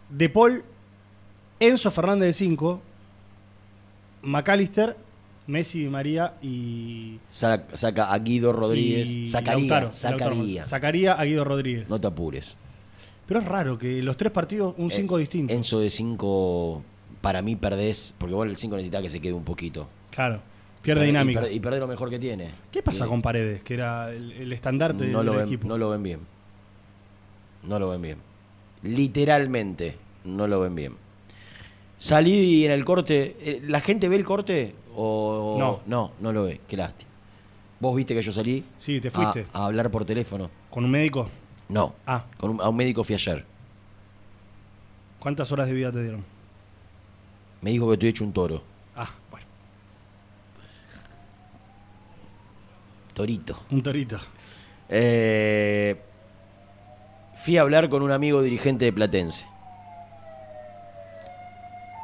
De Paul, Enzo Fernández de 5, McAllister, Messi, María y. Sa- Saca a Guido Rodríguez. y Sacaría. Lautaro, sacaría. Sacaría a Guido Rodríguez. No te apures. Pero es raro que los tres partidos, un Eh, 5 distinto. Enzo de 5, para mí perdés, porque bueno, el 5 necesita que se quede un poquito. Claro, pierde Y dinámica. Y, y perdés lo mejor que tiene. ¿Qué pasa Y- con Paredes, que era el, el estandarte no del lo, ven, equipo? no lo ven bien. No lo ven bien. Literalmente, no lo ven bien. Salí en el corte. eh, ¿La gente ve el corte? O No. No, no lo ve. Qué lástima. ¿Vos viste que yo salí? Sí, te a- fuiste. A, hablar por teléfono. ¿Con un médico? No. Ah. Con un- a un médico fui ayer. ¿Cuántas horas de vida te dieron? Me dijo que estoy hecho un toro. Ah, bueno. Torito. Un torito. Eh, fui a hablar con un amigo dirigente de Platense.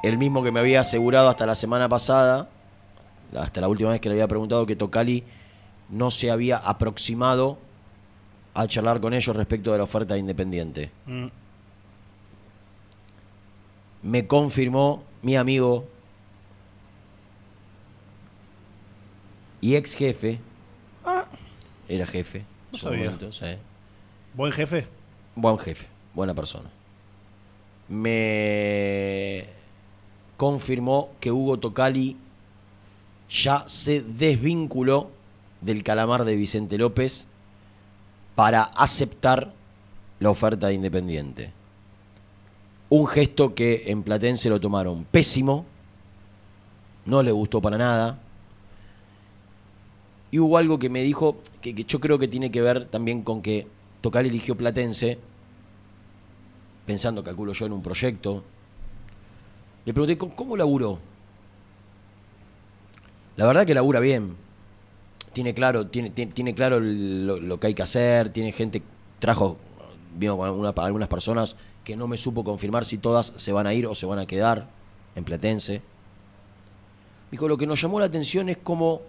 El mismo que me había asegurado hasta la semana pasada, hasta la última vez que le había preguntado que Tocali no se había aproximado a charlar con ellos respecto de la oferta de Independiente. Mm. Me confirmó mi amigo y ex jefe. Era jefe. Ah. No su sabía. momento, sí. ¿Buen jefe? Buen jefe, buena persona. Me confirmó que Hugo Tocali ya se desvinculó del calamar de Vicente López para aceptar la oferta de Independiente. Un gesto que en Platense lo tomaron pésimo, no le gustó para nada. Y hubo algo que me dijo que, yo creo que tiene que ver también con que Tocali eligió Platense, pensando, calculo yo, en un proyecto. Le pregunté, ¿cómo, laburó? La verdad que labura bien. Tiene claro, tiene, tiene, claro lo, que hay que hacer, tiene gente, trajo, vino con alguna- algunas personas que no me supo confirmar si todas se van a ir o se van a quedar en Platense. Dijo, lo que nos llamó la atención es cómo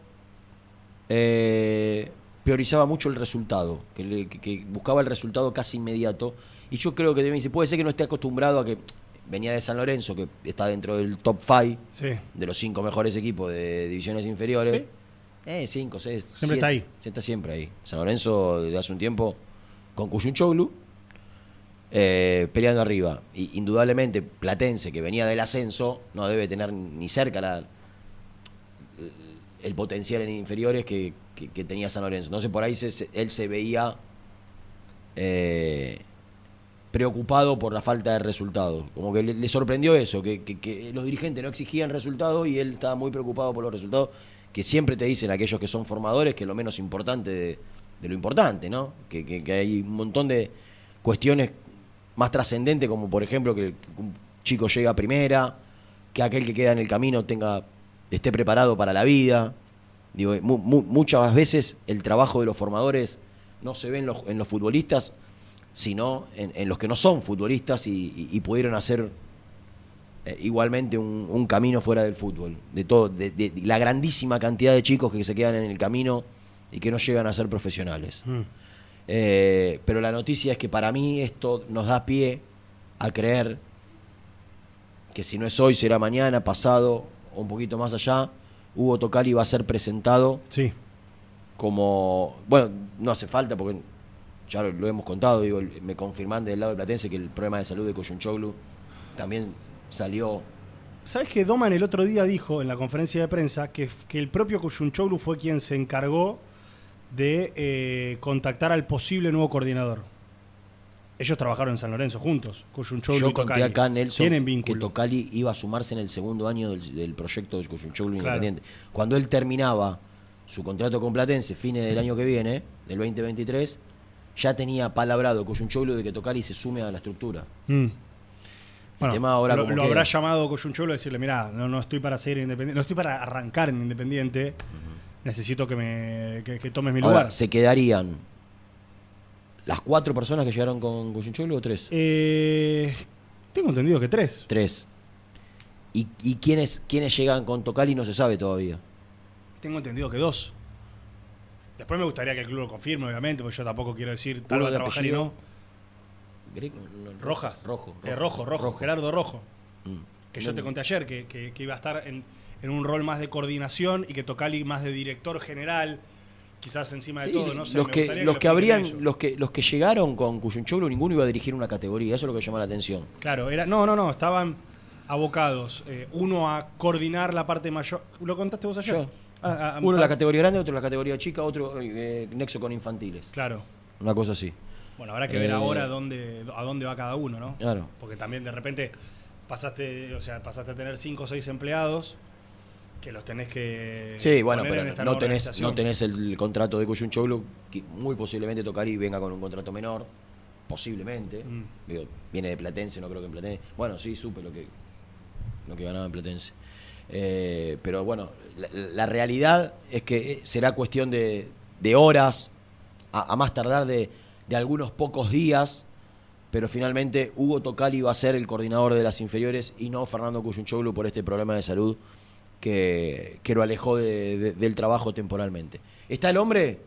eh, priorizaba mucho el resultado, que, le- que- que buscaba el resultado casi inmediato. Y yo creo que me dice, puede ser que no esté acostumbrado a que venía de San Lorenzo, que está dentro del top 5 Sí. de los cinco mejores equipos de divisiones inferiores. ¿Sí? Eh, cinco, seis. Siempre siete. está ahí. Está siempre ahí. San Lorenzo desde hace un tiempo con Cuyunchoglu eh, peleando arriba. Y indudablemente Platense, que venía del ascenso, no debe tener ni cerca la, el potencial en inferiores que, que- tenía San Lorenzo. Entonces por ahí se- él se veía eh, preocupado por la falta de resultados. Como que le, sorprendió eso, que, que- los dirigentes no exigían resultados y él estaba muy preocupado por los resultados, que siempre te dicen aquellos que son formadores que lo menos importante de, de lo importante, ¿no? Que, hay un montón de cuestiones más trascendentes, como por ejemplo que, que un chico llega a primera, que aquel que queda en el camino tenga esté preparado para la vida. Digo, mu- mu- muchas veces el trabajo de los formadores no se ve en los, en los futbolistas, sino en, en los que no son futbolistas y, y- y pudieron hacer eh, igualmente un, un camino fuera del fútbol. De todo, de, de- de la grandísima cantidad de chicos que se quedan en el camino y que no llegan a ser profesionales. Mm. Eh, pero la noticia es que para mí esto nos da pie a creer que si no es hoy, será mañana, pasado o un poquito más allá, Hugo Tocali va a ser presentado Sí. como, bueno, no hace falta porque ya lo, lo hemos contado, digo, me confirman del lado de Platense que el problema de salud de Coyunchoglu también salió ¿Sabes que Doman el otro día dijo en la conferencia de prensa que, que el propio Kuyunchoglu fue quien se encargó de eh, contactar al posible nuevo coordinador? Ellos trabajaron en San Lorenzo juntos, Kuyunchoglu Yo y conté acá, Nelson, Tienen que vínculo. Tocali iba a sumarse en el segundo año del, del proyecto de Coyunchoglu Claro. Independiente. Cuando él terminaba su contrato con Platense, fines del año que viene, del 2023, ya tenía palabrado Coyunchoglu de que Tocali se sume a la estructura. Mm. Bueno, tema ahora lo, lo habrá llamado Coyunchoglu a decirle, mira, no, no estoy para ser independiente, no estoy para arrancar en Independiente, necesito que me que, que tomes mi Ahora, lugar. ¿se quedarían las cuatro personas que llegaron con Coyunchoglu o tres? Eh, tengo entendido que tres. Tres. ¿Y, y quiénes, quiénes llegan con Tocali no se sabe todavía? Tengo entendido que dos. Después me gustaría que el club lo confirme, obviamente, porque yo tampoco quiero decir tal va a trabajar y no. Greco, no, no, Rojas. Rojo. Eh, rojo, rojo, Gerardo Rojo. Mm. Que yo te conté ayer que, que- que iba a estar en, en un rol más de coordinación y que Tocali más de director general, quizás encima de Sí, todo, no sé. los me que, los lo que habrían, los que, los que llegaron con Cuyunchoglu, ninguno iba a dirigir una categoría, eso es lo que llama la atención. Claro, era, no, no, no, estaban abocados. eh, uno a coordinar la parte mayor. ¿Lo contaste vos ayer? Yo. Ah, ah, Uno en ah, la categoría grande, otro en la categoría chica, otro eh, nexo con infantiles. Claro. Una cosa así. Bueno, habrá que ver Eh, ahora dónde, a dónde va cada uno, ¿no? Claro. Porque también de repente pasaste, o sea, pasaste a tener cinco o seis empleados que los tenés que Sí, bueno, pero no tenés, no tenés el contrato de Cuyunchoglu, que muy posiblemente tocar y venga con un contrato menor, posiblemente. Mm. Digo, viene de Platense, no creo que en Platense. Bueno, sí, supe lo que, lo que ganaba en Platense. Eh, pero bueno, la, la realidad es que eh, será cuestión de, de horas, a, a más tardar de, de algunos pocos días, pero finalmente Hugo Tocali va a ser el coordinador de las inferiores y no Fernando Cuyunchoglu por este problema de salud que, que lo alejó de- de- del trabajo temporalmente. ¿Está el hombre?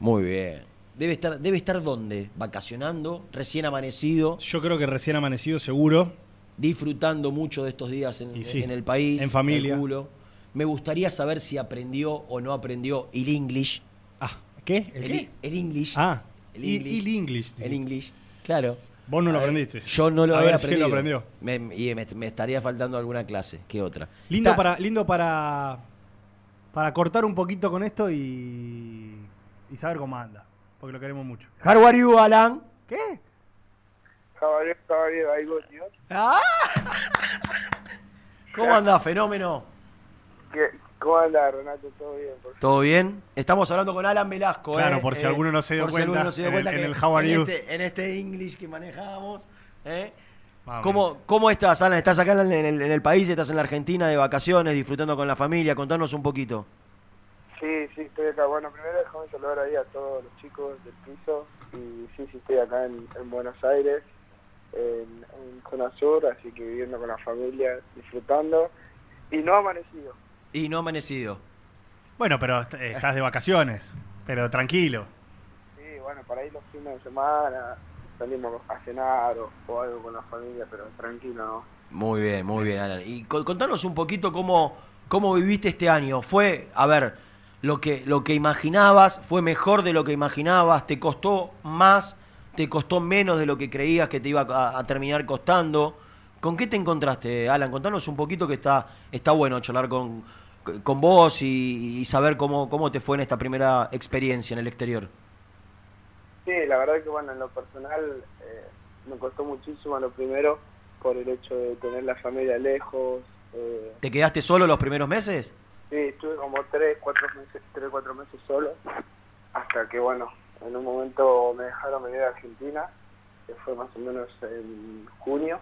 Muy bien. Debe estar, debe estar dónde? Vacacionando, recién amanecido. Yo creo que recién amanecido seguro. Disfrutando mucho de estos días en, Y sí, en el país. en familia. calculo. Me gustaría saber si aprendió o no aprendió el English. Ah, ¿qué? ¿El El, qué? el English. Ah, el English. el English. El English, claro. Vos no lo aprendiste. Yo no lo A había ver aprendido. lo aprendió. Me, y me, me estaría faltando alguna clase. ¿Qué otra? Lindo Está- para, lindo para, para cortar un poquito con esto y, y saber cómo anda. Porque lo queremos mucho. How are you, Alan? ¿Qué? Caballero, caballero, ahí go, tío. Ah. ¿Cómo anda, fenómeno? ¿Qué- ¿Cómo anda, Renato? ¿Todo bien? Por ¿Todo bien? Estamos hablando con Alan Velasco. Claro, ¿eh? por si Eh, alguno no se dio por si cuenta, alguno no se dio en el- cuenta en que el How are en you. Este, en este English que manejamos. ¿eh? ¿Cómo, ¿Cómo estás, Alan? ¿Estás acá en el, en el país? ¿Estás en la Argentina de vacaciones, disfrutando con la familia? Contanos un poquito. Sí, sí, estoy acá. Bueno, primero déjame saludar ahí a todos los chicos del piso. Y sí, sí, estoy acá en, en Buenos Aires, en, en zona sur, así que viviendo con la familia, disfrutando. Y no amanecido. Y no amanecido. Bueno, pero est- estás de vacaciones. Pero tranquilo. Sí, bueno, para ir los fines de semana salimos a cenar o, o algo con la familia, pero tranquilo, ¿no? Muy bien, muy bien, Alan. Y co- contanos un poquito cómo, cómo viviste este año. Fue, a ver, lo que, lo que imaginabas, fue mejor de lo que imaginabas, te costó más, te costó menos de lo que creías que te iba a, a terminar costando. ¿Con qué te encontraste, Alan? Contanos un poquito que está, está bueno charlar con, con vos y, y saber cómo, cómo te fue en esta primera experiencia en el exterior. Sí, la verdad que bueno, en lo personal eh, me costó muchísimo lo primero por el hecho de tener la familia lejos. eh, ¿Te quedaste solo los primeros meses? sí, estuve como tres, cuatro meses, tres, cuatro meses solo, hasta que bueno, en un momento me dejaron venir a Argentina, que fue más o menos en junio.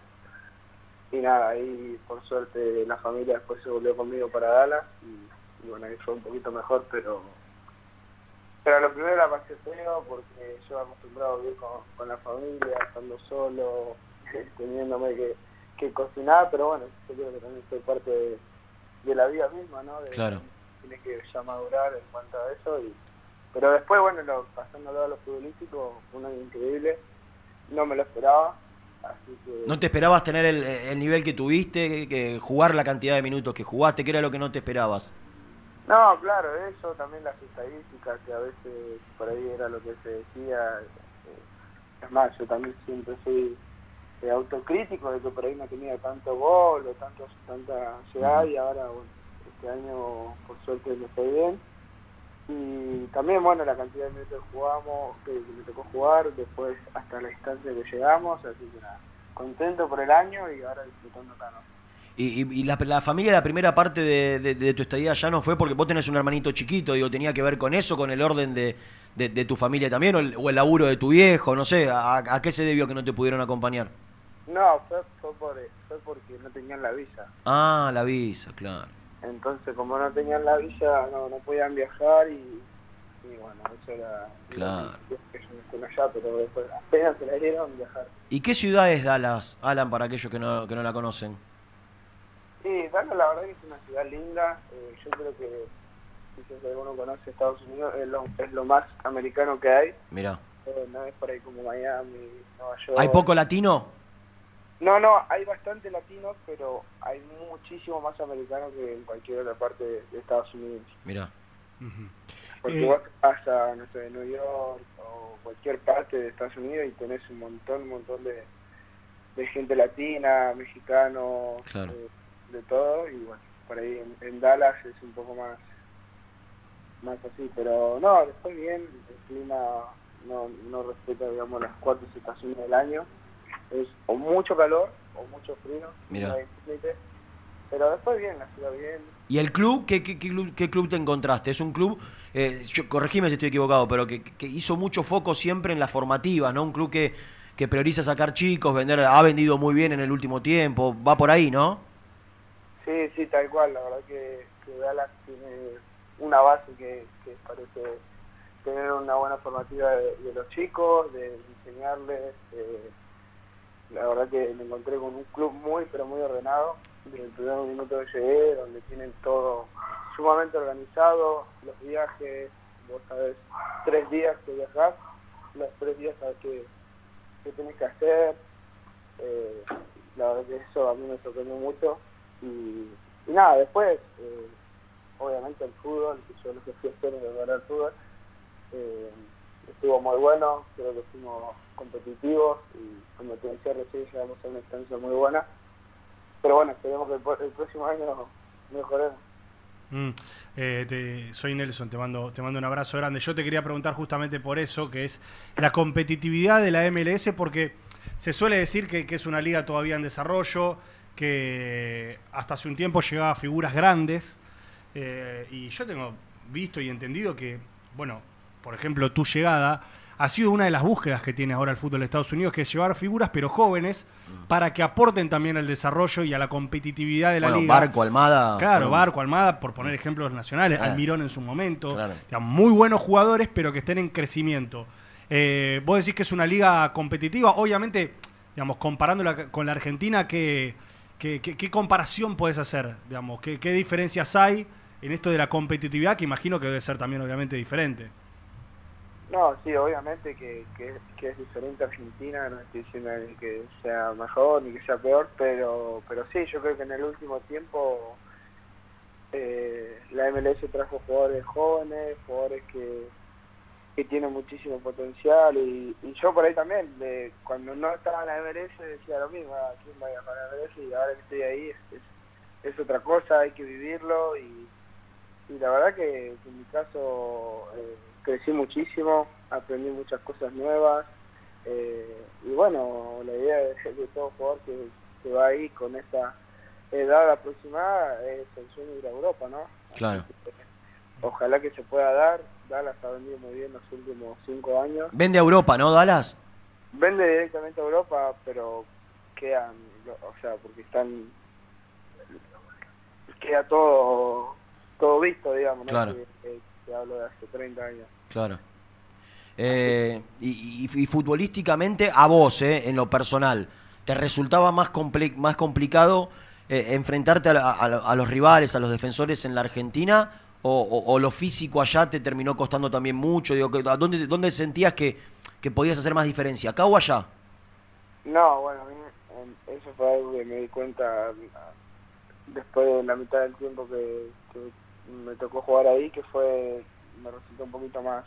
Y nada, ahí por suerte la familia después se volvió conmigo para Dallas y, y bueno, ahí fue un poquito mejor, pero pero lo primero la pasé feo porque yo acostumbrado a vivir con, con la familia, estando solo, teniéndome que, que cocinar, pero bueno, yo creo que también soy parte de, de la vida misma, ¿no? De- Claro. Tiene que ya madurar en cuanto a eso. Y, pero después, bueno, lo, pasándolo a lo futbolístico, fue un año increíble, no me lo esperaba, así que... ¿No te esperabas tener el, el nivel que tuviste, que, que jugar la cantidad de minutos que jugaste? ¿Qué era lo que no te esperabas? No, claro, eso, también las estadísticas, que a veces por ahí era lo que se decía. Es más, yo también siempre soy eh, autocrítico de que por ahí no tenía tanto gol o tanto, tanta llegada y ahora, bueno, este año por suerte me fue bien. Y también, bueno, la cantidad de minutos que jugamos, que, que me tocó jugar, después hasta la instancia que llegamos, así que nada, contento por el año y ahora disfrutando acá, ¿no? Y, y- y la, la familia, la primera parte de, de- de tu estadía ya no fue porque vos tenés un hermanito chiquito, digo, tenía que ver con eso, con el orden de, de- de tu familia también, o el, o el laburo de tu viejo, no sé, ¿a, a qué se debió que no te pudieron acompañar? No, fue, fue, por, fue porque no tenían la visa. Ah, la visa, claro. Entonces, como no tenían la visa, no, no podían viajar y, y bueno, eso era... Claro. Estén allá, pero después apenas se la dieron viajar. ¿Y qué ciudad es Dallas, Alan, para aquellos que no, que no la conocen? Sí, Dallas la verdad que es una ciudad linda. eh, yo creo que si alguno conoce Estados Unidos, es lo, es lo más americano que hay. Mirá. Eh, no es por ahí como Miami, Nueva York. ¿Hay poco latino? No, no, hay bastante latinos, pero hay muchísimo más americanos que en cualquier otra parte de, de Estados Unidos. Mirá. Porque Eh, vos vas a, no sé, New York o cualquier parte de Estados Unidos y tenés un montón, un montón de, de gente latina, mexicano, Claro. eh, de todo. Y bueno, por ahí en, en Dallas es un poco más más así. Pero no, después bien, el clima no, no respeta, digamos, las cuatro estaciones del año. Es o mucho calor o mucho frío. Límite. Pero después bien, la ciudad bien. ¿Y el club? ¿Qué, qué, qué club, qué club te encontraste? Es un club, eh, yo, corregime si estoy equivocado, pero que, que hizo mucho foco siempre en la formativa, ¿no? Un club que, que prioriza sacar chicos, vender, ha vendido muy bien en el último tiempo, va por ahí, ¿no? Sí, sí, tal cual. La verdad que, que Dallas tiene una base que, que parece tener una buena formativa de, de los chicos, de enseñarles. eh, la verdad que me encontré con un club muy, pero muy ordenado. Desde el primer minuto que llegué, donde tienen todo sumamente organizado, los viajes, vos sabés, tres días que viajás, los tres días sabés qué, qué tenés que hacer. Eh, la verdad que eso a mí me sorprendió mucho. Y, y nada, después, eh, obviamente el fútbol, que yo lo que fui a hacer es ver el fútbol, eh, estuvo muy bueno, creo que fuimos competitivos y como te decía recién llegamos a una instancia muy buena. Pero bueno, esperemos que el, próximo año mejoremos. Mm, eh, soy Nelson, te mando, te mando un abrazo grande. Yo te quería preguntar justamente por eso, que es la competitividad de la MLS, porque se suele decir que, que es una liga todavía en desarrollo, que hasta hace un tiempo llegaba a figuras grandes, eh, y yo tengo visto y entendido que, bueno, por ejemplo, tu llegada ha sido una de las búsquedas que tiene ahora el fútbol de Estados Unidos, que es llevar figuras, pero jóvenes, para que aporten también al desarrollo y a la competitividad de la Bueno, liga. Barco, Almada. Claro, bueno, Barco, Almada, por poner ejemplos nacionales, Claro. Almirón en su momento. Claro. Muy buenos jugadores, pero que estén en crecimiento. Eh, vos decís que es una liga competitiva, obviamente, digamos, comparándola con la Argentina, ¿qué, qué, qué- qué comparación puedes hacer? Digamos, ¿qué, ¿Qué diferencias hay en esto de la competitividad, que imagino que debe ser también, obviamente, diferente? No, sí, obviamente que, que, que es diferente Argentina, no estoy diciendo que sea mejor ni que sea peor, pero pero sí, yo creo que en el último tiempo eh, la MLS trajo jugadores jóvenes, jugadores que, que tienen muchísimo potencial y, y yo por ahí también, cuando no estaba en la MLS decía lo mismo, "Ah, ¿quién a viajar a la MLS? Y ahora que estoy ahí es, es, otra cosa, hay que vivirlo y, y la verdad que, que en mi caso eh, crecí muchísimo, aprendí muchas cosas nuevas eh, y bueno, la idea de, de todo jugador que, que va ahí con esta edad aproximada es el sueño de ir a Europa, ¿no? Claro. Ojalá que se pueda dar, Dallas ha vendido muy bien los últimos cinco años, Vende a Europa, ¿no, Dallas? vende directamente a Europa, pero quedan, o sea, porque están, queda todo todo visto, digamos, ¿no? Claro. Que, que hablo de hace 30 años. Claro. Eh, y, y- y futbolísticamente, a vos, eh, en lo personal, ¿te resultaba más, comple- más complicado eh, enfrentarte a, a a los rivales, a los defensores en la Argentina? O, o- o lo físico allá te terminó costando también mucho? Digo, ¿a ¿dónde, ¿Dónde sentías que, que podías hacer más diferencia? ¿Acá o allá? No, bueno, a mí em, eso fue algo que me di cuenta ah, después de la mitad del tiempo que, que me tocó jugar ahí, que fue, me resultó un poquito más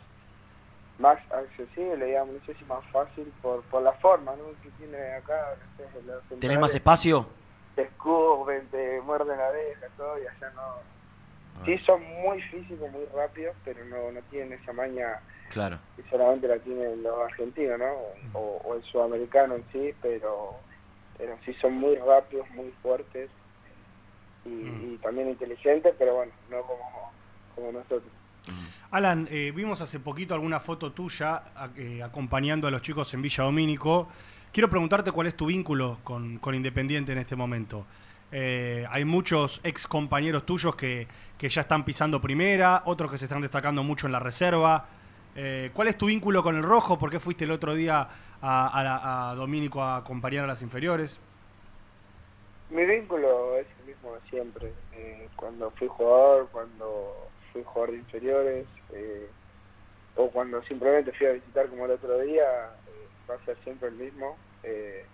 más accesible, digamos, no sé si más fácil por, por la forma ¿no? que tiene acá. no los ¿Tenés más espacio? Te escupen, te muerden la oreja, todo, y allá no. Sí, son muy físicos, muy rápidos, pero no, no tienen esa maña Claro. que solamente la tienen los argentinos, ¿no? O, o el sudamericano en sí, pero, pero sí son muy rápidos, muy fuertes y, y también inteligentes, pero bueno, no como, como nosotros. Alan, eh, vimos hace poquito alguna foto tuya eh, acompañando a los chicos en Villa Domínico. Quiero preguntarte cuál es tu vínculo con, con Independiente en este momento. Eh, hay muchos ex compañeros tuyos que, que ya están pisando primera, otros que se están destacando mucho en la reserva. ¿Cuál es tu vínculo con el rojo? ¿Por qué fuiste el otro día a, a a Domínico a acompañar a las inferiores? Mi vínculo es de siempre. Eh, cuando fui jugador, cuando fui jugador de inferiores, eh, o cuando simplemente fui a visitar como el otro día, eh, va a ser siempre el mismo. Eh,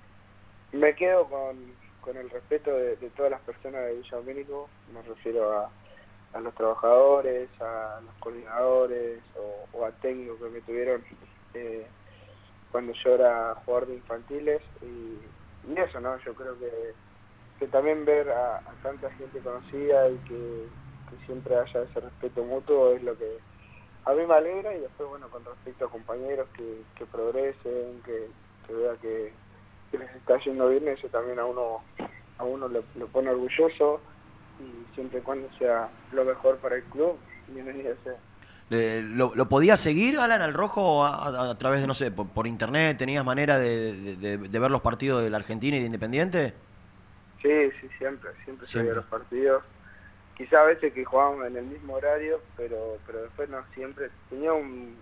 me quedo con, con el respeto de, todas las personas de Villa Domínico, me refiero a, a los trabajadores, a los coordinadores o, a técnicos que me tuvieron eh, cuando yo era jugador de infantiles y eso, ¿no? Yo creo que, que también ver a, tanta gente conocida y que, siempre haya ese respeto mutuo es lo que a mí me alegra y después, bueno, con respecto a compañeros que, que progresen, que, que vea que, que les está yendo bien, eso también a uno a uno le, pone orgulloso y siempre y cuando sea lo mejor para el club, bienvenido sea. Eh, ¿Lo, lo podías seguir, Alan, al rojo a, a- través de, no sé, por, internet? ¿Tenías manera de ver los partidos de la Argentina y de Independiente? Sí, sí, siempre, siempre Siempre. seguía los partidos. Quizá a veces que jugábamos en el mismo horario, pero pero después no siempre. Tenía un,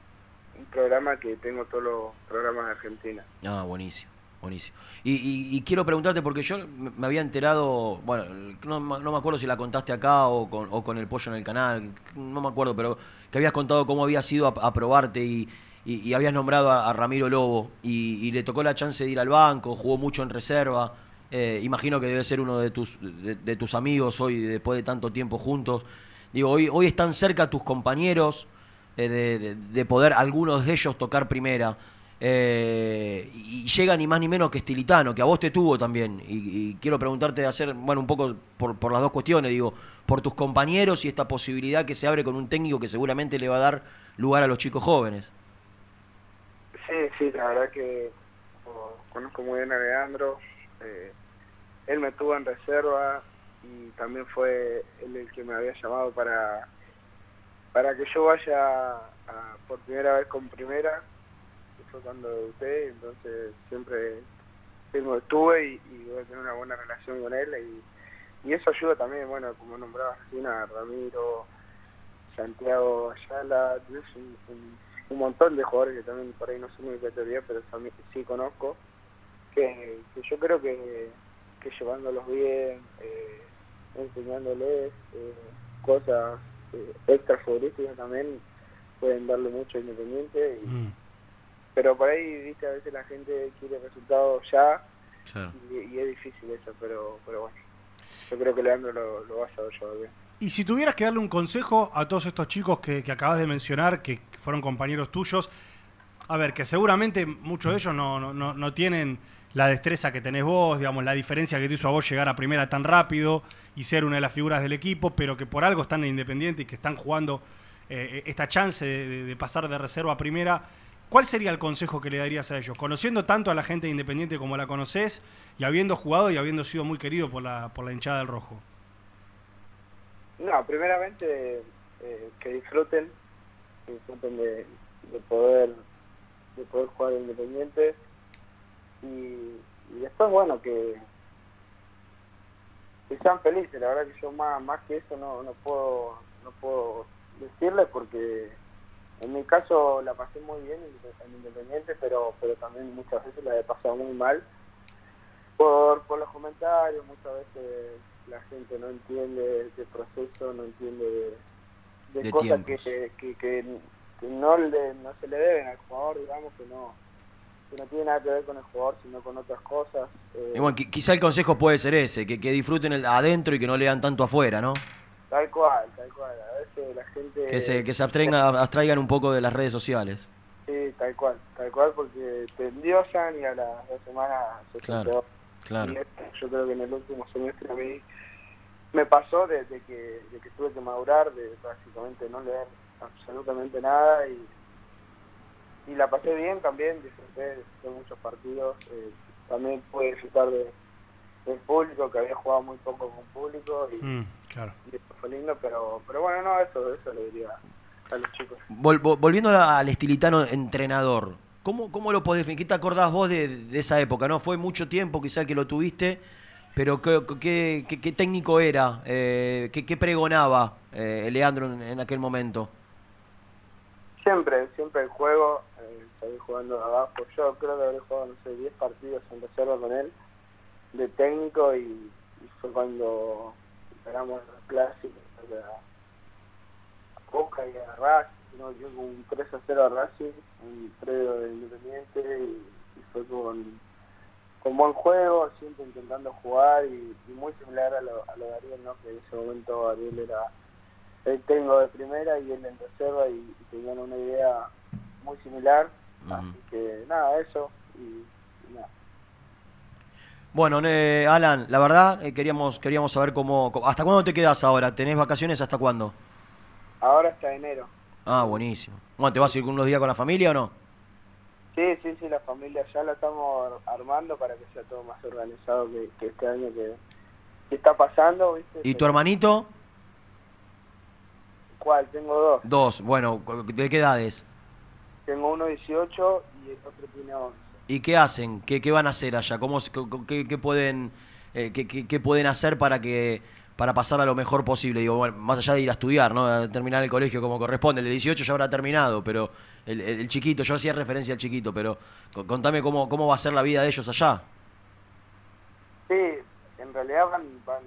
un programa que tengo todos los programas de Argentina. Ah, buenísimo, buenísimo. Y, y- y quiero preguntarte, porque yo me había enterado, bueno, no, me acuerdo si la contaste acá o con, o con el pollo en el canal, no me acuerdo, pero que habías contado cómo habías ido a, a probarte y, y- habías nombrado a, a Ramiro Lobo y le tocó la chance de ir al banco, jugó mucho en reserva. Eh, imagino que debe ser uno de tus, de, tus amigos hoy, después de tanto tiempo juntos. Digo, hoy, hoy están cerca tus compañeros eh, de, de- de poder algunos de ellos tocar primera. Eh, y llega ni más ni menos que Estilitano, que a vos te tuvo también. Y, quiero preguntarte de hacer, bueno, un poco por, las dos cuestiones, digo, por tus compañeros y esta posibilidad que se abre con un técnico que seguramente le va a dar lugar a los chicos jóvenes. Sí, sí, la verdad que conozco muy bien a Leandro. Él me tuvo en reserva y también fue él el que me había llamado para para que yo vaya a- por primera vez con primera, que fue cuando debuté, entonces siempre tengo, estuve y, voy a tener una buena relación con él y, y eso ayuda también, bueno, como nombraba recién a Ramiro, Santiago Ayala, tenés un, un- un montón de jugadores que también por ahí no son muy categoría, pero también sí conozco, que yo creo que, que llevándolos bien, eh, enseñándoles eh, cosas eh, extra futbolísticas también pueden darle mucho a Independiente, y- pero por ahí, viste, a veces la gente quiere resultados ya y, y es difícil eso, pero, pero bueno, yo creo que Leandro lo, lo va a saber llevar bien. Y si tuvieras que darle un consejo a todos estos chicos que, que acabas de mencionar, que fueron compañeros tuyos, a ver, que seguramente muchos de ellos no, no, no, no tienen la destreza que tenés vos, digamos, la diferencia que te hizo a vos llegar a primera tan rápido y ser una de las figuras del equipo, pero que por algo están en Independiente y que están jugando eh, esta chance de pasar de reserva a primera. ¿Cuál sería el consejo que le darías a ellos? Conociendo tanto a la gente de Independiente como la conoces y habiendo jugado y habiendo sido muy querido por la, por la hinchada del rojo. No, primeramente eh, que disfruten, que disfruten de, de poder de poder jugar independiente y, y después bueno que, que sean felices, la verdad que yo más más que eso no, no puedo no puedo decirles porque en mi caso la pasé muy bien en, en Independiente, pero pero también muchas veces la he pasado muy mal por, por los comentarios, muchas veces la gente no entiende el proceso, no entiende de, de De cosas que, que, que, que no, le, no se le deben al jugador, digamos, que no, que no tiene nada que ver con el jugador, sino con otras cosas. eh, Y bueno, qui- quizá el consejo puede ser ese, que, que disfruten el adentro y que no lean tanto afuera, ¿no? Tal cual, tal cual. A veces la gente... Que se, que se abstengan- abstraigan un poco de las redes sociales. Sí, tal cual, tal cual, porque te endiosan y a las dos semanas se Claro, claro. Yo creo que en el último semestre a mí me pasó de, de que, de que tuve que madurar, de prácticamente no leer absolutamente nada y, y la pasé bien también, disfruté de muchos partidos, eh, también pude disfrutar de, del público, que había jugado muy poco con público y, Mm, claro. y eso fue lindo, pero, pero bueno, no, eso, eso le diría a los chicos. Vol- vol- volviendo al estilitano entrenador, ¿cómo, cómo lo podés definir? ¿Qué te acordás vos de, de esa época? ¿No? Fue mucho tiempo quizá que lo tuviste, pero ¿qué, qué- qué- qué técnico era? Eh, ¿qué, qué pregonaba eh, Leandro en, en aquel momento? Siempre, siempre el juego, eh, seguí jugando abajo. Yo creo que habré jugado, no sé, 10 partidos en reserva con él, de técnico, y, y fue cuando ganamos los clásicos, sea, Boca y a Racing, ¿no? Dio un 3 a 0 a Racing, un predio de Independiente y, y fue con, con buen juego, siempre intentando jugar y, y muy similar a lo, a lo de Ariel, ¿no? Que en ese momento Ariel era el técnico de primera y él en reserva y, y tenían una idea muy similar, así que nada, eso y, y nada. Bueno, eh, Alan, la verdad eh, queríamos queríamos saber cómo, cómo- ¿Hasta cuándo te quedas ahora? ¿Tenés vacaciones hasta cuándo? Ahora hasta enero. Ah, buenísimo. Bueno, ¿te vas a ir unos días con la familia o no? Sí, sí, sí, la familia ya la estamos armando para que sea todo más organizado que, que este año que, que está pasando, ¿viste? ¿Y tu hermanito? ¿Cuál? Tengo dos. Dos. Bueno, ¿de qué edades? Tengo uno 18 y el otro tiene 11. ¿Y qué hacen? ¿Qué, qué van a hacer allá? ¿Cómo, qué, qué pueden, eh, qué, qué- pueden hacer para que para pasar a lo mejor posible? Digo, bueno, más allá de ir a estudiar, ¿no? A terminar el colegio como corresponde. El de 18 ya habrá terminado, pero el, el- el chiquito, yo hacía referencia al chiquito, pero co- contame cómo, cómo va a ser la vida de ellos allá. Sí, en realidad van, van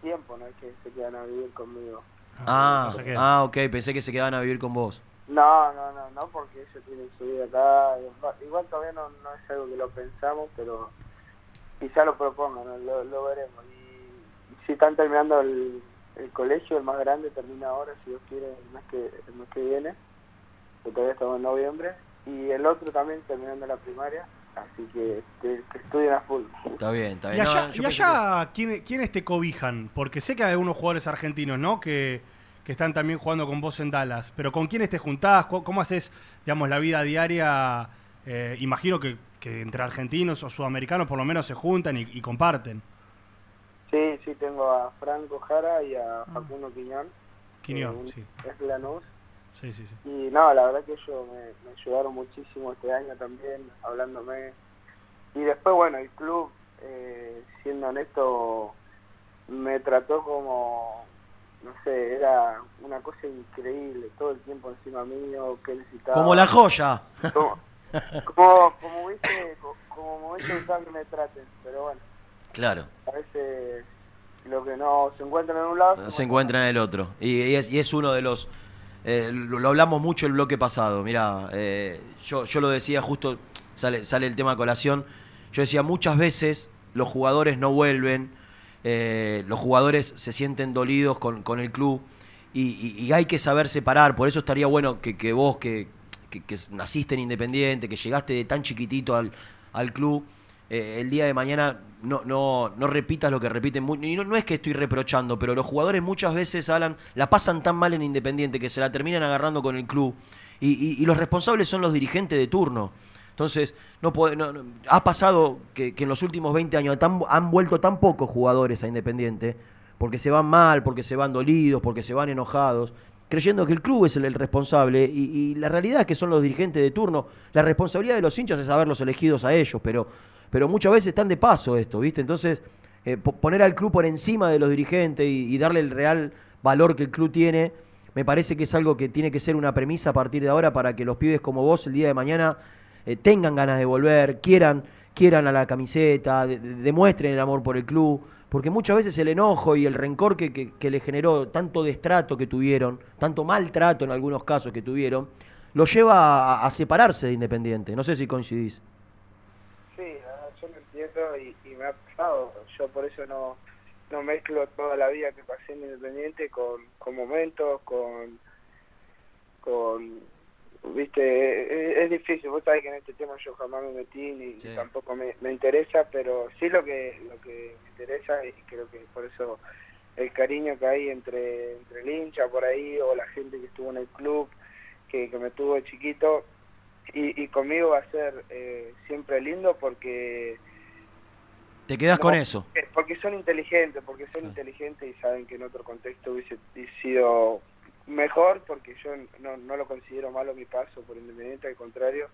tiempo, no es que se quedan a vivir conmigo. Ah, no se quedan. ah, ok, pensé que se quedaban a vivir con vos. No, no, no, no, porque ellos tienen su vida acá. Igual todavía no, no es algo que lo pensamos, pero quizá lo propongan, ¿no? lo, lo veremos. Y, y si están terminando el, el colegio, el más grande termina ahora, si Dios quiere, el mes que, el mes que viene, que todavía estamos en noviembre. Y el otro también terminando la primaria, así que, que, que estudien a full. Está bien, está Y bien. No, allá, y allá ¿quién- ¿quiénes te cobijan? Porque sé que hay algunos jugadores argentinos, ¿no? Que, que están también jugando con vos en Dallas. Pero ¿con quiénes te juntás? ¿Cómo, cómo haces, digamos, la vida diaria? Eh, imagino que, que entre argentinos o sudamericanos por lo menos se juntan y, y comparten. Sí, sí, tengo a Franco Jara y a Facundo Quiñón. Quiñón, sí. Es Lanús. Sí, sí, sí. Y no, la verdad que ellos me, me ayudaron muchísimo este año también, hablándome. Y después, bueno, el club, eh, siendo honesto, me trató como, no sé, era una cosa increíble, todo el tiempo encima mío, que necesitaba. Como la joya. Como, como, como hubiese, co- como me hubiese gustado que me traten, pero bueno, Claro. a veces lo que no se encuentra en un lado se encuentra en el otro. Y, y es, y es uno de los... eh, lo, hablamos mucho el bloque pasado. Mira, yo, yo lo decía justo, sale, sale el tema colación. Yo decía, muchas veces los jugadores no vuelven, eh, los jugadores se sienten dolidos con, con el club y, hay que saber separar. Por eso estaría bueno que, vos, que, que- que naciste en Independiente, que llegaste de tan chiquitito al, al club, eh, el día de mañana no, no, no repitas lo que repiten. Y no, no es que estoy reprochando, pero los jugadores muchas veces, Alan, la pasan tan mal en Independiente que se la terminan agarrando con el club. Y, y- los responsables son los dirigentes de turno. Entonces, no, puede- ha pasado que, que en los últimos 20 años tan- han vuelto tan pocos jugadores a Independiente, porque se van mal, porque se van dolidos, porque se van enojados, creyendo que el club es el, responsable. Y, y la realidad es que son los dirigentes de turno. La responsabilidad de los hinchas es haberlos elegidos a ellos, pero, pero muchas veces están de paso esto, ¿viste? Entonces, eh, po- poner al club por encima de los dirigentes y, darle el real valor que el club tiene, me parece que es algo que tiene que ser una premisa a partir de ahora para que los pibes como vos el día de mañana eh, tengan ganas de volver, quieran, quieran a la camiseta, de- de- demuestren el amor por el club, porque muchas veces el enojo y el rencor que, que- que le generó tanto destrato que tuvieron, tanto maltrato en algunos casos que tuvieron, lo lleva a, a separarse de Independiente. No sé si coincidís. Sí, la verdad, yo lo entiendo y, y me ha pasado. Yo por eso no, no mezclo toda la vida que pasé en Independiente con, con momentos, con, con viste, es, es difícil. Vos sabés que en este tema yo jamás me metí ni Sí. tampoco me, me interesa, pero sí lo que lo que me interesa y creo que por eso el cariño que hay entre, entre el hincha por ahí o la gente que estuvo en el club, que, que me tuvo de chiquito, y, y conmigo va a ser eh, siempre lindo porque Te quedás No, con eso. eh, porque son inteligentes porque son inteligentes y saben que en otro contexto hubiese sido mejor porque yo no, no lo considero malo mi paso por Independiente al contrario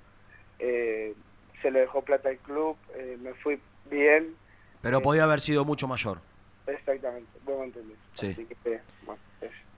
eh, se le dejó plata al club eh, me fui bien Pero podía haber sido mucho mayor. exactamente vos me entendés Sí. así que eh, bueno.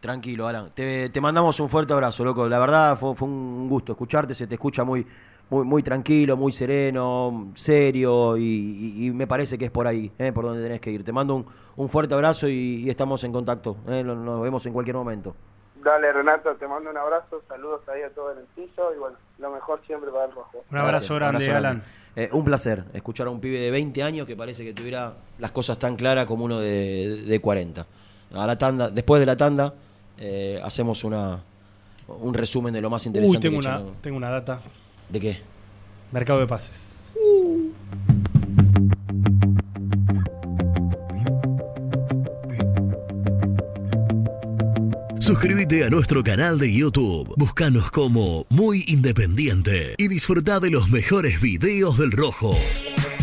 Tranquilo, Alan. Te, te mandamos un fuerte abrazo, loco. La verdad fue, fue un gusto escucharte. Se te escucha muy, muy, muy tranquilo, muy sereno, serio. Y, y- y me parece que es por ahí, eh, por donde tenés que ir. Te mando un, un fuerte abrazo y, y estamos en contacto. eh. Nos- Nos vemos en cualquier momento. Dale, Renato, te mando un abrazo, saludos ahí a todo el piso y bueno, lo mejor siempre para el rojo. Un abrazo grande, abrazo Alan. Eh, un placer escuchar a un pibe de 20 años que parece que tuviera las cosas tan claras como uno de, de 40. A la tanda, después de la tanda, eh, hacemos una, un resumen de lo más interesante. Uy, tengo que una, tengo una data. ¿De qué? Mercado de pases. Suscríbete a nuestro canal de YouTube. Búscanos como Muy Independiente y disfruta de los mejores videos del Rojo.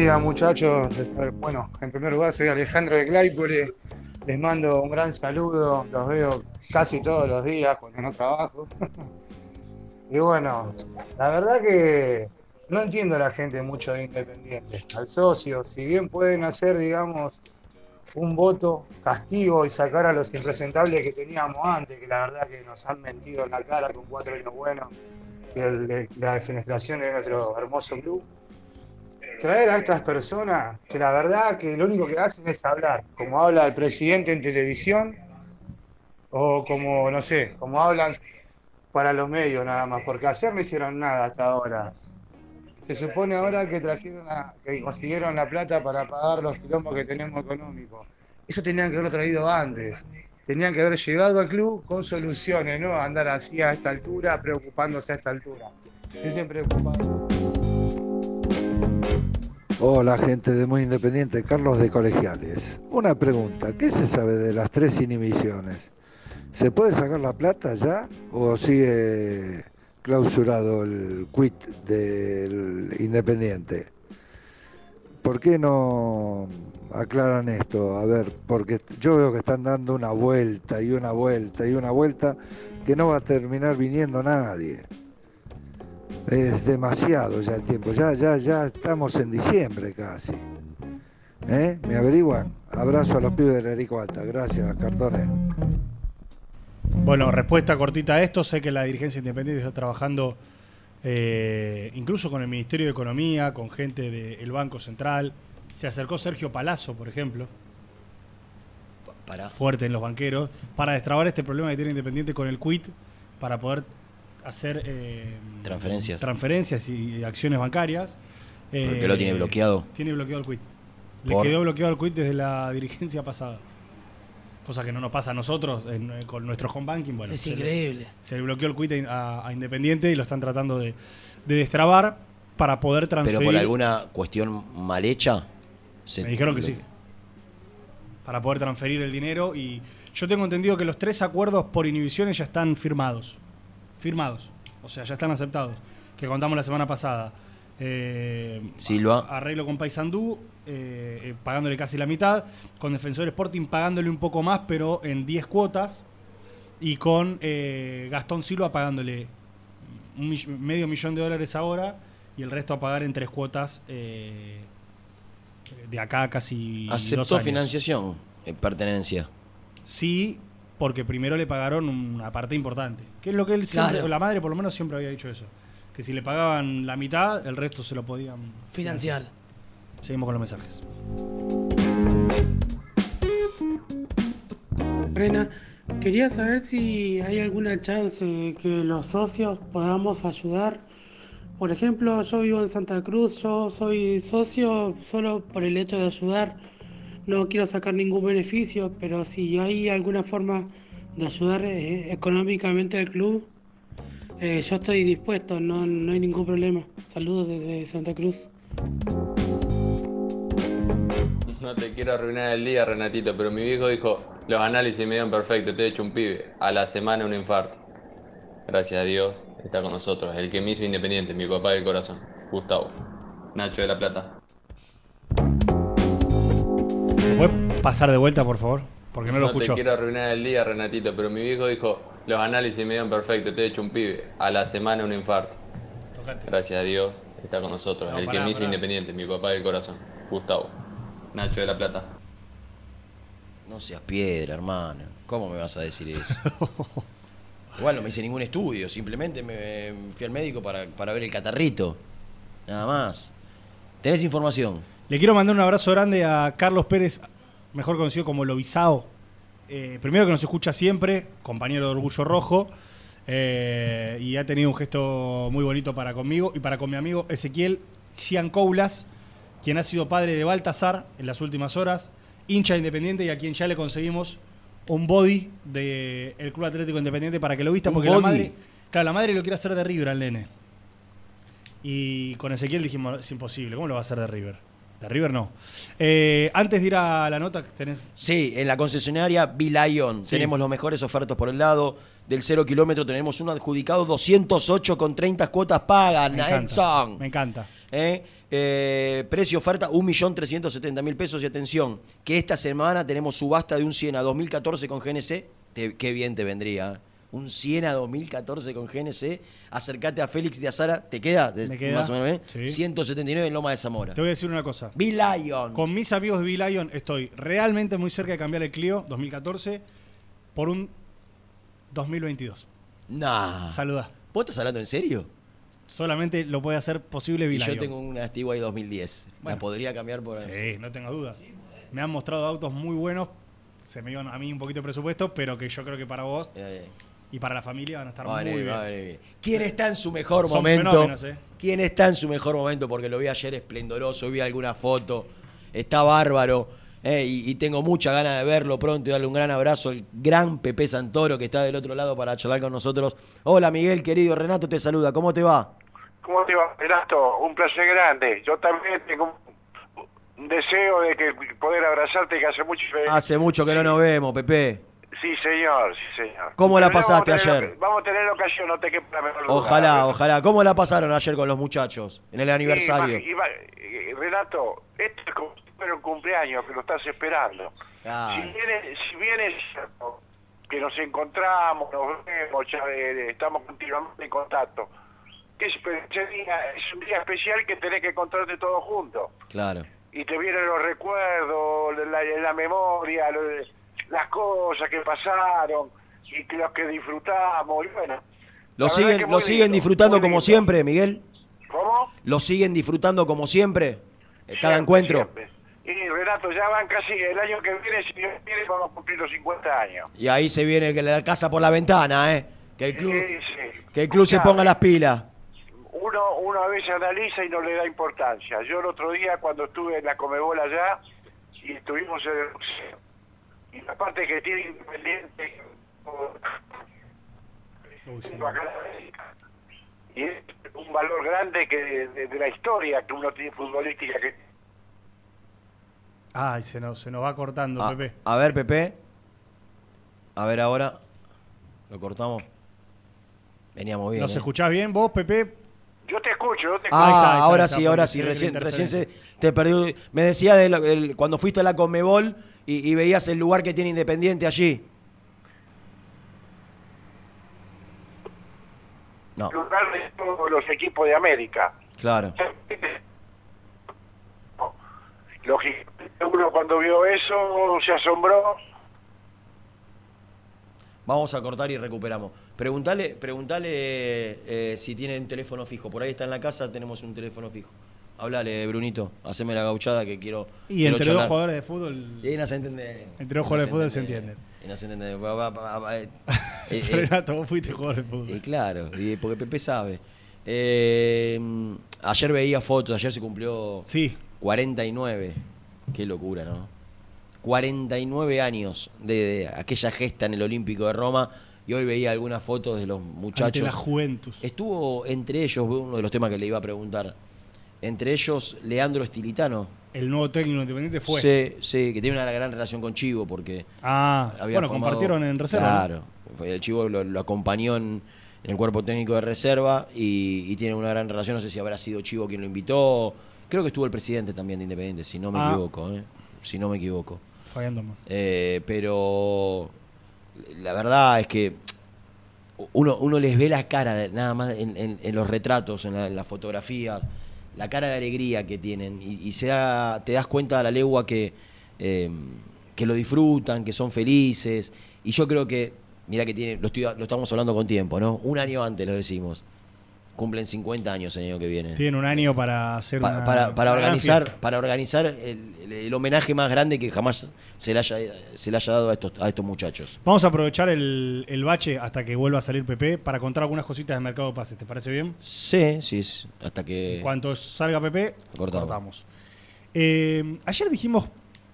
Día muchachos, bueno, en primer lugar soy Alejandro de Claypole, les mando un gran saludo, los veo casi todos los días cuando no trabajo. y bueno, la verdad que no entiendo a la gente mucho de Independiente, al socio, si bien pueden hacer, digamos, un voto castigo y sacar a los impresentables que teníamos antes, que la verdad que nos han mentido en la cara con cuatro años buenos, el- la defenestración de nuestro hermoso club traer a estas personas que la verdad que lo único que hacen es hablar, como habla el presidente en televisión o como, no sé, como hablan para los medios nada más, porque hacer no hicieron nada hasta ahora. Se supone ahora que trajeron que consiguieron la plata para pagar los quilombos que tenemos económicos. Eso tenían que haberlo traído antes. tenían que haber llegado al club con soluciones, no andar así a esta altura, preocupándose a esta altura. Estoy preocupado. Hola gente de Muy Independiente, Carlos de Colegiales. Una pregunta, ¿qué se sabe de las tres inhibiciones? ¿Se puede sacar la plata ya o sigue clausurado el quit del Independiente? ¿Por qué no aclaran esto? A ver, porque yo veo que están dando una vuelta y una vuelta y una vuelta que no va a terminar viniendo nadie. Es demasiado ya el tiempo, ya, ya, ya estamos en diciembre casi. ¿Eh? ¿Me averiguan? Abrazo a los pibes del Erico Alta, gracias, cartones. Bueno, respuesta cortita a esto. Sé que la dirigencia independiente está trabajando eh, incluso con el Ministerio de Economía, con gente del Banco Central. Se acercó Sergio Palazzo, por ejemplo, Para. fuerte en los banqueros, para destrabar este problema que tiene Independiente con el quit, para poder hacer eh, Transferencias. transferencias y acciones bancarias. Porque lo tiene bloqueado. Tiene bloqueado el quit. Le Por- quedó bloqueado el quit desde la dirigencia pasada. Cosa que no nos pasa a nosotros en- eh, con nuestro home banking. Bueno, Es se le- increíble. se le bloqueó el quit a, a Independiente y lo están tratando de, de destrabar para poder transferir. Pero por alguna cuestión mal hecha. se- Me dijeron que sí. Para poder transferir el dinero y yo tengo entendido que los tres acuerdos por inhibiciones ya están firmados. Firmados. O sea, ya están aceptados. Que contamos la semana pasada. Eh, Silva. Arreglo con Paysandú, eh, eh, pagándole casi la mitad. Con Defensor Sporting pagándole un poco más, pero en 10 cuotas. Y con eh, Gastón Silva pagándole un mill- medio millón de dólares ahora y el resto a pagar en tres cuotas de acá casi dos Aceptó años. financiación en pertenencia. Sí, porque primero le pagaron una parte importante. Que es lo que él siempre, Claro. la madre por lo menos siempre había dicho eso. Que si le pagaban la mitad, el resto se lo podían Financiar. Seguimos con los mensajes. Rena, quería saber si hay alguna chance de que los socios podamos ayudar. Por ejemplo, yo vivo en Santa Cruz, yo soy socio solo por el hecho de ayudar. No quiero sacar ningún beneficio, pero si hay alguna forma de ayudar eh, económicamente al club, eh, yo estoy dispuesto, no, no hay ningún problema. Saludos desde Santa Cruz. No te quiero arruinar el día, Renatito, pero mi viejo dijo, los análisis me dieron perfecto, te he hecho un pibe. A la semana un infarto. Gracias a Dios, está con nosotros, el que me hizo independiente, mi papá del corazón, Gustavo. Nacho de la Plata. ¿Me puede pasar de vuelta, por favor? Porque no lo te escucho. quiero arruinar el día, Renatito, pero mi viejo dijo, los análisis me dieron perfecto, te he hecho un pibe. A la semana un infarto. Gracias a Dios, está con nosotros, No, el que me hizo pará. independiente, mi papá del corazón, Gustavo. Nacho de la Plata. No seas piedra, hermano. ¿Cómo me vas a decir eso? Igual no me hice ningún estudio, simplemente me fui al médico para, para ver el catarrito. Nada más. ¿Tenés información? Le quiero mandar un abrazo grande a Carlos Pérez, mejor conocido como Lobizao. Eh, primero que nos escucha siempre, compañero de Orgullo Rojo. eh, y ha tenido un gesto muy bonito para conmigo y para con mi amigo Ezequiel Giancoulas, quien ha sido padre de Baltasar en las últimas horas, hincha independiente y a quien ya le conseguimos un body del Club Atlético Independiente para que lo vista, ¿Un porque la madre, claro, la madre lo quiere hacer de River al nene. Y con Ezequiel dijimos, es imposible, ¿cómo lo va a hacer de River? De River no. Eh, antes de ir a la nota, tenés... Sí, en la concesionaria Lion Sí. tenemos los mejores ofertas por el lado del cero kilómetro. Tenemos un adjudicado 208 con 30 cuotas pagas. Me encanta, me encanta. ¿Eh? Eh, precio oferta 1.370.000 pesos y atención, que esta semana tenemos subasta de un 100 a 2014 con GNC. Te- qué bien te vendría. ¿Eh? Un 100 a 2014 con GNC. Acércate a Félix de Azara. ¿Te queda? Me queda, Más o menos, ¿eh? sí. 179 en Loma de Zamora. Te voy a decir una cosa. Lion. Con mis amigos de Lion estoy realmente muy cerca de cambiar el Clio 2014 por un 2022. Nah. Saluda. ¿Vos estás hablando en serio? Solamente lo puede hacer posible Y yo tengo una Stewart 2010. Bueno. La podría cambiar por. Sí, no tengo dudas. Me han mostrado autos muy buenos. Se me iban a mí un poquito de presupuesto, pero que yo creo que para vos Eh, y para la familia van a estar a muy bien. bien. ¿Quién está en su mejor Son momento? eh. ¿Quién está en su mejor momento? Porque lo vi ayer esplendoroso, vi alguna foto. Está bárbaro. Eh, y, y tengo mucha ganas de verlo pronto y darle un gran abrazo al gran Pepe Santoro que está del otro lado para charlar con nosotros. Hola Miguel, querido Renato te saluda, ¿cómo te va? ¿Cómo te va, Renato? Un placer grande. Yo también tengo un- un deseo de que poder abrazarte que hace mucho... Hace mucho que no nos vemos, Pepe. Sí, señor, sí, señor. ¿Cómo la pasaste vamos ayer? Vamos a tener ocasión, no te quepa la menor duda. Ojalá, ojalá. ¿Cómo la pasaron ayer con los muchachos en el aniversario? Eh, Renato, esto es como un cumpleaños que lo estás esperando. Ah, Si bien, es, si bien es cierto que nos encontramos, nos vemos, ya, eh, estamos continuamente en contacto, que es, es un día especial que tenés que encontrarte todos juntos. claro. Y te vienen los recuerdos, la, la memoria, lo de- las cosas que pasaron y que los que disfrutamos. Y bueno, ¿Lo siguen, que lo siguen lindo, disfrutando como siempre, Miguel? ¿Cómo? ¿Lo siguen disfrutando como siempre? eh, Cada encuentro. siempre. Y Renato, ya van casi el año que viene, si Dios quiere, vamos a cumplir los 50 años. Y ahí se viene que la casa por la ventana, ¿eh? Que el club, Sí, sí. que el club se ponga las pilas. Uno, uno a veces analiza y no le da importancia. Yo el otro día cuando estuve en la Comebol allá y estuvimos en el y la parte que tiene Independiente y es un valor grande que de, de la historia que uno tiene futbolística que Ay, se nos, se nos va cortando, A, Pepe. a ver, Pepe. A ver ahora. Lo cortamos. Veníamos bien. ¿Nos ¿eh? escuchás bien vos, Pepe? yo te escucho, yo te Ah, Ahí está, ahí está, ahora está, sí, ahora sí. Recién, recién se te perdió. Me decía de lo- el- cuando fuiste a la Conmebol y, y veías el lugar que tiene Independiente allí. No, lugar de todos los equipos de América. claro. Lógicamente uno cuando vio eso se asombró. Vamos a cortar y recuperamos. Preguntale, preguntale eh, si tiene un teléfono fijo. Por ahí está en la casa, tenemos un teléfono fijo. Hablale, Brunito. Haceme la gauchada que quiero. Y quiero entre charlar. dos jugadores de fútbol. Y no se entiende. Entre dos jugadores de fútbol se entienden. Y no se entiende. Va- eh, eh, Renato, vos fuiste jugador de fútbol. Y claro, y porque Pepe sabe. Eh, ayer veía fotos, ayer se cumplió Sí. 49. Qué locura, ¿no? 49 años de, de aquella gesta en el Olímpico de Roma. Y hoy veía algunas fotos de los muchachos. Ante la Juventus. Estuvo entre ellos, uno de los temas que le iba a preguntar. Entre ellos, Leandro Estilitano. El nuevo técnico independiente fue. Sí, sí, que tiene una gran relación con Chivo porque Ah, había bueno, formado- compartieron en reserva. Claro, el Chivo lo, lo acompañó en, en el cuerpo técnico de reserva y, y tiene una gran relación. No sé si habrá sido Chivo quien lo invitó. Creo que estuvo el presidente también de Independiente, si no me Ah. equivoco. ¿eh? Si no me equivoco. Fabián Domar. Eh, pero la verdad es que uno, uno les ve la cara, de- nada más en, en- en los retratos, en, la- en las fotografías, la cara de alegría que tienen. Y, se te das cuenta a la legua que, eh, que lo disfrutan, que son felices. Y yo creo que, mira que tiene, lo, lo estamos hablando con tiempo, ¿no? Un año antes lo decimos. Cumplen 50 años el año que viene. Tienen un año para hacer Pa- una. para, para una gran organizar, fiesta. para organizar el, el- el homenaje más grande que jamás se le haya, se le haya dado a estos, a estos muchachos. Vamos a aprovechar el, el bache hasta que vuelva a salir Pepe para contar algunas cositas del mercado de pases. ¿Te parece bien? Sí, sí, hasta que... En cuanto salga Pepe, Cortamos. cortamos. Eh, ayer dijimos,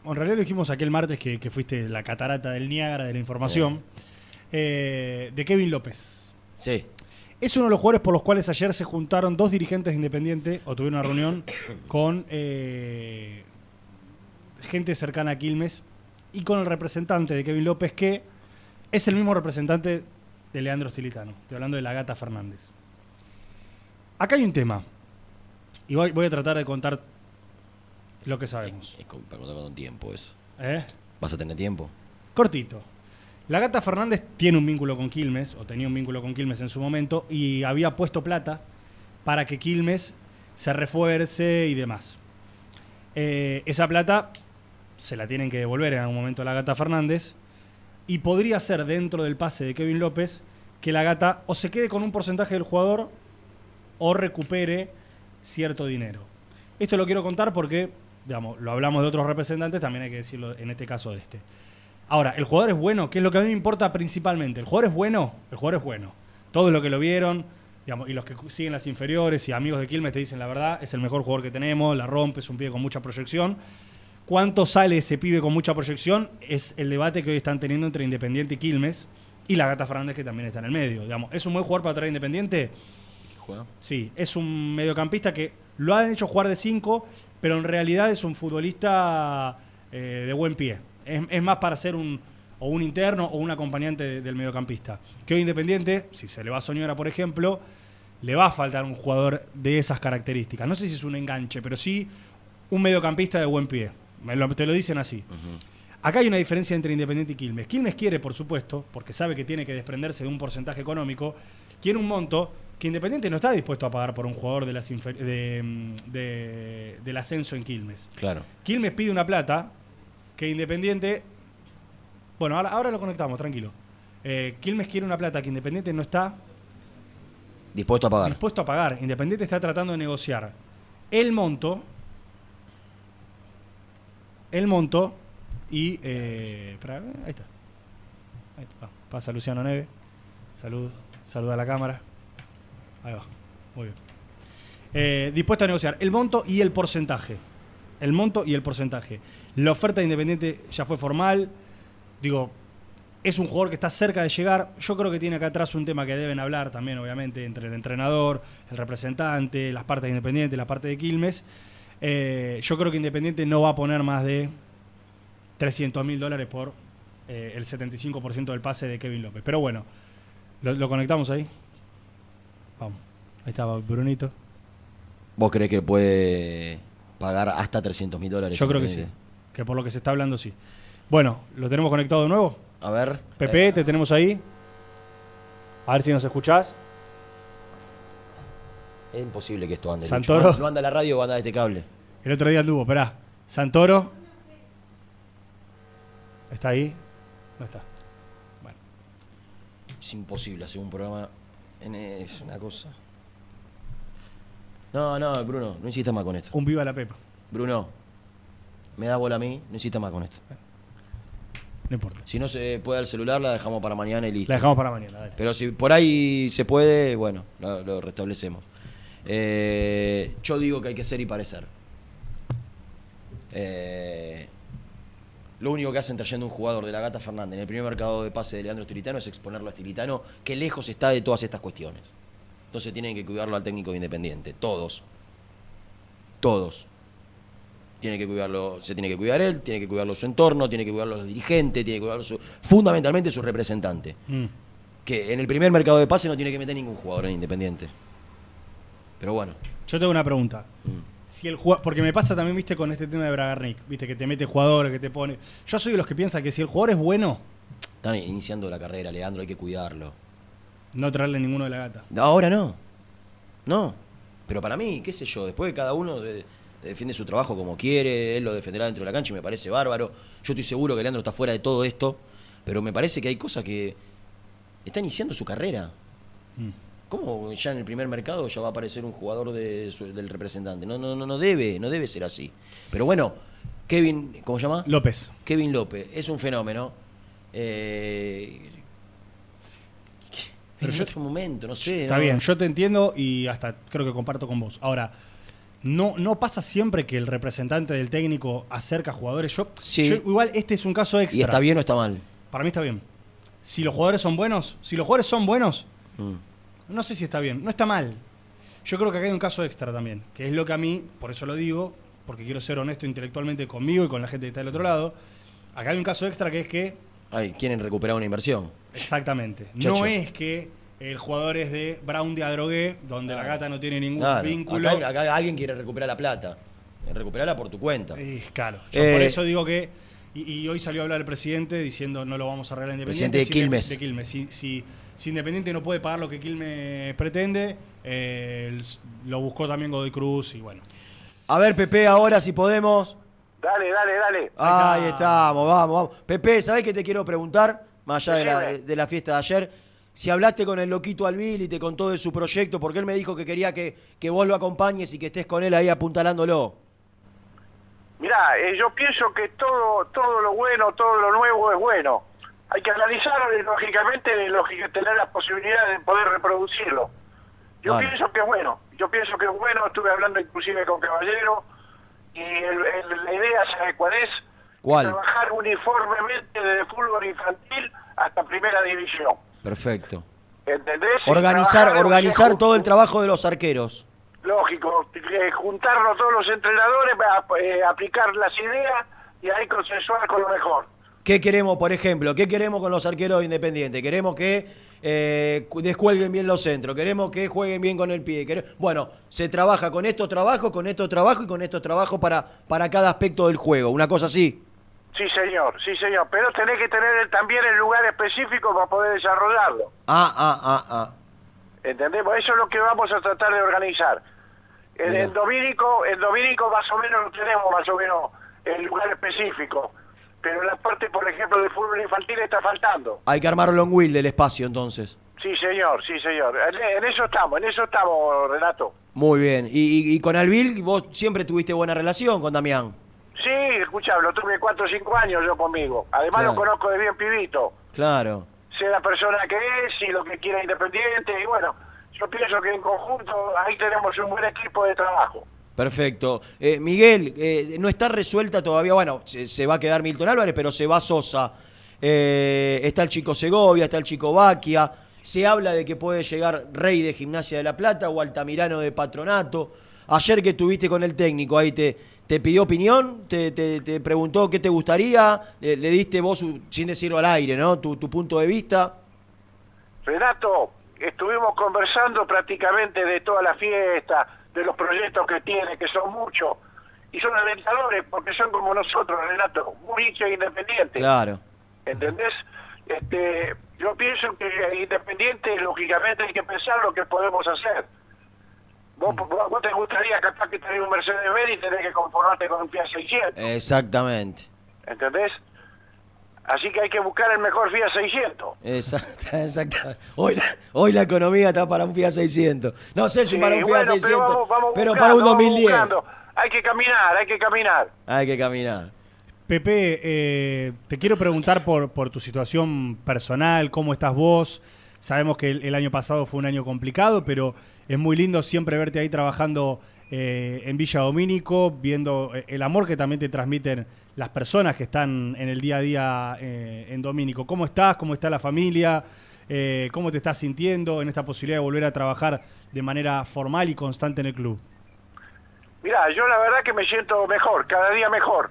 o en realidad lo dijimos aquel martes que, que fuiste la catarata del Niágara de la información, eh, de Kevin López. Sí. Es uno de los jugadores por los cuales ayer se juntaron dos dirigentes de Independiente o tuvieron una reunión con eh, gente cercana a Quilmes y con el representante de Kevin López, que es el mismo representante de Leandro Stilitano. Estoy hablando de la Gata Fernández. Acá hay un tema. Y voy, voy a tratar de contar lo que sabemos. Es para contar con tiempo eso. ¿Eh? ¿Vas a tener tiempo? Cortito. La Gata Fernández tiene un vínculo con Quilmes, o tenía un vínculo con Quilmes en su momento, y había puesto plata para que Quilmes se refuerce y demás. Eh, esa plata se la tienen que devolver en algún momento a la Gata Fernández, y podría ser dentro del pase de Kevin López que la Gata o se quede con un porcentaje del jugador o recupere cierto dinero. Esto lo quiero contar porque, digamos, lo hablamos de otros representantes, también hay que decirlo en este caso de este. Ahora, el jugador es bueno, que es lo que a mí me importa principalmente. El jugador es bueno, el jugador es bueno. Todos los que lo vieron, digamos, y los que siguen las inferiores y amigos de Quilmes te dicen la verdad, es el mejor jugador que tenemos, la rompe, es un pibe con mucha proyección. ¿Cuánto sale ese pibe con mucha proyección? Es el debate que hoy están teniendo entre Independiente y Quilmes y la Gata Fernández que también está en el medio. Digamos, ¿Es un buen jugador para traer Independiente? Sí, es un mediocampista que lo han hecho jugar de 5, pero en realidad es un futbolista eh, de buen pie. Es, es más para ser un, o un interno o un acompañante de- del mediocampista. Que hoy Independiente, si se le va a Soñora, por ejemplo, le va a faltar un jugador de esas características. No sé si es un enganche, pero sí un mediocampista de buen pie. Me lo- te lo dicen así. Acá hay una diferencia entre Independiente y Quilmes. Quilmes quiere, por supuesto, porque sabe que tiene que desprenderse de un porcentaje económico, quiere un monto que Independiente no está dispuesto a pagar por un jugador de las de, mm, de- del ascenso en Quilmes. Claro. Quilmes pide una plata que Independiente. Bueno, ahora, ahora lo conectamos, tranquilo. Eh, Quilmes quiere una plata que Independiente no está Dispuesto a pagar. dispuesto a pagar. Independiente está tratando de negociar el monto. El monto y. Eh, ahí está. Ahí está. Pasa Luciano Neve. Salud. Saluda a la cámara. Ahí va. Muy bien. Eh, dispuesto a negociar el monto y el porcentaje. El monto y el porcentaje. La oferta de Independiente ya fue formal. Digo, es un jugador que está cerca de llegar. Yo creo que tiene acá atrás un tema que deben hablar también, obviamente, entre el entrenador, el representante, las partes de Independiente, la parte de Quilmes. Eh, yo creo que Independiente no va a poner más de 300 mil dólares por eh, el 75% del pase de Kevin López. Pero bueno, ¿lo, lo conectamos ahí? Vamos. Ahí estaba Brunito. ¿Vos crees que puede pagar hasta 300 mil dólares? Yo creo que sí. Que por lo que se está hablando, sí. Bueno, ¿lo tenemos conectado de nuevo? A ver. Pepe, te tenemos ahí. A ver si nos escuchás. Es imposible que esto ande. Santoro. No anda la radio o anda este cable. El otro día anduvo, esperá. Santoro. ¿Está ahí? No está. Es imposible hacer un programa. en- Es una cosa. No, no, Bruno, no insistas más con esto. Un viva la Pepa. Bruno, me da bola a mí, no más con esto. No importa. Si no se puede el celular, la dejamos para mañana y listo. La dejamos para mañana, dale. Pero si por ahí se puede, bueno, lo, lo restablecemos. Eh, yo digo que hay que ser y parecer. Eh, lo único que hacen trayendo un jugador de la Gata Fernández en el primer mercado de pase de Leandro Estilitano es exponerlo a Estilitano, que lejos está de todas estas cuestiones. Entonces tienen que cuidarlo al técnico de independiente, todos. Todos. Tiene que cuidarlo, se tiene que cuidar él, tiene que cuidarlo su entorno, tiene que cuidarlo los dirigentes, tiene que cuidarlo su, fundamentalmente su representante. Mm. Que en el primer mercado de pase no tiene que meter ningún jugador en Independiente. Pero bueno. Yo tengo una pregunta. Si el jugador, porque me pasa también, viste, con este tema de Bragarnik, viste, que te mete jugadores, que te pone. Yo soy de los que piensan que si el jugador es bueno, Están iniciando la carrera, Leandro, hay que cuidarlo. no traerle ninguno de la gata. Ahora no. No. Pero para mí, qué sé yo, después de cada uno de- defiende su trabajo como quiere, él lo defenderá dentro de la cancha y me parece bárbaro. Yo estoy seguro que Leandro está fuera de todo esto, pero me parece que hay cosas que está iniciando su carrera. Mm. ¿Cómo ya en el primer mercado ya va a aparecer un jugador de su- del representante? No, no, no, no debe, no debe ser así. Pero bueno, Kevin, ¿cómo se llama? López. Kevin López, es un fenómeno. Eh, Pero en yo- otro momento, no sé. Está ¿no? bien, yo te entiendo y hasta creo que comparto con vos. Ahora, no, no pasa siempre que el representante del técnico acerca jugadores. Yo, Sí. yo- igual este es un caso extra. ¿Y está bien o está mal? Para mí está bien. Si los jugadores son buenos, si los jugadores son buenos, Mm. no sé si está bien, no está mal. Yo creo que acá hay un caso extra también, que es lo que a mí, por eso lo digo, porque quiero ser honesto intelectualmente conmigo y con la gente que está del otro lado. Acá hay un caso extra que es que, Ay, quieren recuperar una inversión. exactamente, Chacho. no es que el jugador es de Brown de Adrogué, donde la gata no tiene ningún Claro, vínculo. Acá, acá alguien quiere recuperar la plata. Recuperarla por tu cuenta. Eh, claro. Yo Eh, por eso digo que. Y, y hoy salió a hablar el presidente diciendo no lo vamos a arreglar Independiente. Presidente de Quilmes. de Quilmes. Si, si- si Independiente no puede pagar lo que Quilmes pretende, eh, el- lo buscó también Godoy Cruz y bueno. A ver, Pepe, ahora si podemos. Dale, dale, dale. Ahí estamos, vamos, vamos. Pepe, ¿sabés qué te quiero preguntar? Más allá de la, de la fiesta de ayer. Si hablaste con el loquito Albil y te contó de su proyecto, porque él me dijo que quería que, que vos lo acompañes y que estés con él ahí apuntalándolo. Mirá, eh, yo pienso que todo, todo lo bueno, todo lo nuevo es bueno. Hay que analizarlo y lógicamente lógica, tener la posibilidad de poder reproducirlo. Yo Vale. pienso que es bueno, yo pienso que es bueno, estuve hablando inclusive con Caballero y el- el- la idea ¿sabe cuál es? ¿Cuál? Trabajar uniformemente desde fútbol infantil hasta primera división. Perfecto. ¿Entendés? Organizar, organizar todo el trabajo de los arqueros. Lógico, eh, juntarnos todos los entrenadores, a- eh, aplicar las ideas y ahí consensuar con lo mejor. ¿Qué queremos, por ejemplo? ¿Qué queremos con los arqueros independientes? Queremos que eh, cu- descuelguen bien los centros, queremos que jueguen bien con el pie. Bueno, se trabaja con estos trabajos, con estos trabajos y con estos trabajos para, para cada aspecto del juego. Una cosa así. Sí, señor, sí, señor. Pero tenés que tener también el lugar específico para poder desarrollarlo. Ah, ah, ah, ah. ¿Entendemos? Eso es lo que vamos a tratar de organizar. En, en Domínico, en Domínico más o menos lo tenemos más o menos el lugar específico. Pero la parte, por ejemplo, del fútbol infantil está faltando. Hay que armar long wheel del espacio entonces. Sí, señor, sí, señor. En, en eso estamos, en eso estamos, Renato. Muy bien. Y, y- y con Alvil vos siempre tuviste buena relación con Damián. Sí, escucha, lo tuve cuatro o cinco años yo conmigo. Además Claro. lo conozco de bien pibito. Claro. Sé la persona que es y lo que quiere Independiente. Y bueno, yo pienso que en conjunto ahí tenemos un buen equipo de trabajo. Perfecto. Eh, Miguel, eh, no está resuelta todavía, bueno, se, se va a quedar Milton Álvarez, pero se va Sosa. Eh, está el chico Segovia, está el chico Baquia. Se habla de que puede llegar Rey de Gimnasia de la Plata o Altamirano de Patronato. Ayer que estuviste con el técnico ahí, ¿te, te pidió opinión? ¿Te, te- te preguntó qué te gustaría? Le, le diste vos, un- sin decirlo al aire, ¿no? Tu, tu punto de vista. Renato, estuvimos conversando prácticamente de toda la fiesta, de los proyectos que tiene, que son muchos. Y son alentadores porque son como nosotros, Renato, muy hinchas independientes. Claro. ¿Entendés? Este, yo pienso que independiente, lógicamente, hay que pensar lo que podemos hacer. Vos, vos- te gustaría capaz que tener un Mercedes-Benz y tenés que conformarte con un Fiat 600, Exactamente. ¿entendés? Así que hay que buscar el mejor Fiat 600. Exacta, exacta. Hoy la, hoy la economía está para un Fiat 600. No sé si Sí, para un Fiat bueno, 600, pero vamos- vamos pero buscando, para un vamos 2010. buscando. Hay que caminar, hay que caminar. Hay que caminar. Pepe, eh, te quiero preguntar por, por tu situación personal, cómo estás vos. Sabemos que el, el año pasado fue un año complicado, pero es muy lindo siempre verte ahí trabajando eh, en Villa Domínico, viendo eh, el amor que también te transmiten las personas que están en el día a día eh, en Domínico. ¿Cómo estás? ¿Cómo está la familia? Eh, ¿Cómo te estás sintiendo en esta posibilidad de volver a trabajar de manera formal y constante en el club? Mirá, yo la verdad que me siento mejor, cada día mejor.